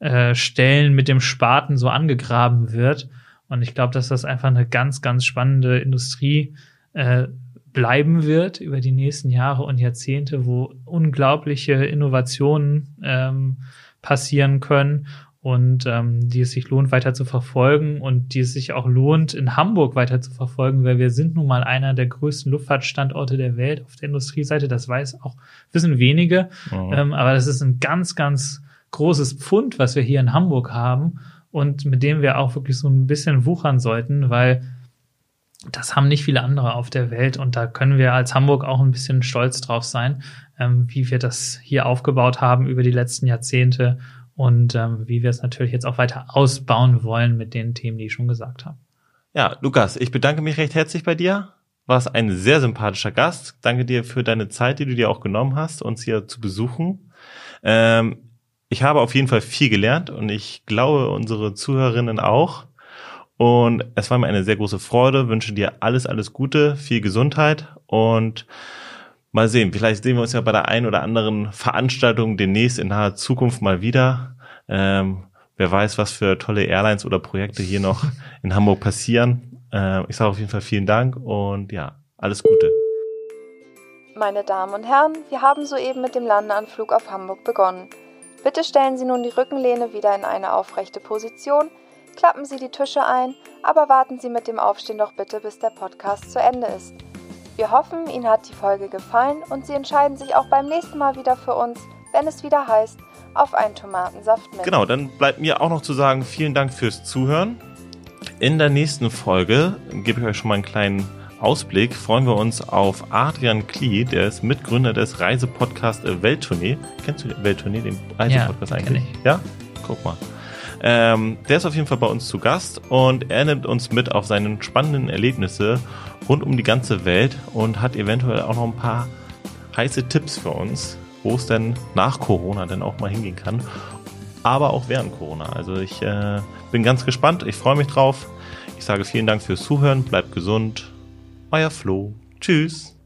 äh, Stellen mit dem Spaten so angegraben wird. Und ich glaube, dass das einfach eine ganz, ganz spannende Industrie äh, bleiben wird über die nächsten Jahre und Jahrzehnte, wo unglaubliche Innovationen ähm, passieren können und ähm, die es sich lohnt, weiter zu verfolgen und die es sich auch lohnt, in Hamburg weiter zu verfolgen, weil wir sind nun mal einer der größten Luftfahrtstandorte der Welt auf der Industrieseite. Das weiß auch, wissen wenige, Mhm. ähm, aber das ist ein ganz, ganz großes Pfund, was wir hier in Hamburg haben und mit dem wir auch wirklich so ein bisschen wuchern sollten, weil das haben nicht viele andere auf der Welt und da können wir als Hamburg auch ein bisschen stolz drauf sein, ähm, wie wir das hier aufgebaut haben über die letzten Jahrzehnte und ähm, wie wir es natürlich jetzt auch weiter ausbauen wollen mit den Themen, die ich schon gesagt habe. Ja, Lukas, ich bedanke mich recht herzlich bei dir. Warst ein sehr sympathischer Gast. Danke dir für deine Zeit, die du dir auch genommen hast, uns hier zu besuchen. Ähm, ich habe auf jeden Fall viel gelernt und ich glaube, unsere Zuhörerinnen auch. Und es war mir eine sehr große Freude. Wünsche dir alles, alles Gute, viel Gesundheit und mal sehen. Vielleicht sehen wir uns ja bei der einen oder anderen Veranstaltung demnächst in naher Zukunft mal wieder. Ähm, wer weiß, was für tolle Airlines oder Projekte hier noch in Hamburg passieren. Ähm, ich sage auf jeden Fall vielen Dank und ja, alles Gute. Meine Damen und Herren, wir haben soeben mit dem Landeanflug auf Hamburg begonnen. Bitte stellen Sie nun die Rückenlehne wieder in eine aufrechte Position, klappen Sie die Tische ein, aber warten Sie mit dem Aufstehen doch bitte, bis der Podcast zu Ende ist. Wir hoffen, Ihnen hat die Folge gefallen und Sie entscheiden sich auch beim nächsten Mal wieder für uns, wenn es wieder heißt, auf einen Tomatensaft mit. Genau, dann bleibt mir auch noch zu sagen, vielen Dank fürs Zuhören. In der nächsten Folge gebe ich euch schon mal einen kleinen Ausblick. Freuen wir uns auf Adrian Klee, der ist Mitgründer des Reisepodcast äh, Welttournee. Kennst du Welttournee, den Reisepodcast Ja, eigentlich? kenn ich. Ja? Guck mal. Ähm, der ist auf jeden Fall bei uns zu Gast und er nimmt uns mit auf seine spannenden Erlebnisse rund um die ganze Welt und hat eventuell auch noch ein paar heiße Tipps für uns, wo es denn nach Corona denn auch mal hingehen kann, aber auch während Corona. Also ich äh, bin ganz gespannt, ich freue mich drauf. Ich sage vielen Dank fürs Zuhören, bleibt gesund. Euer Flo. Tschüss.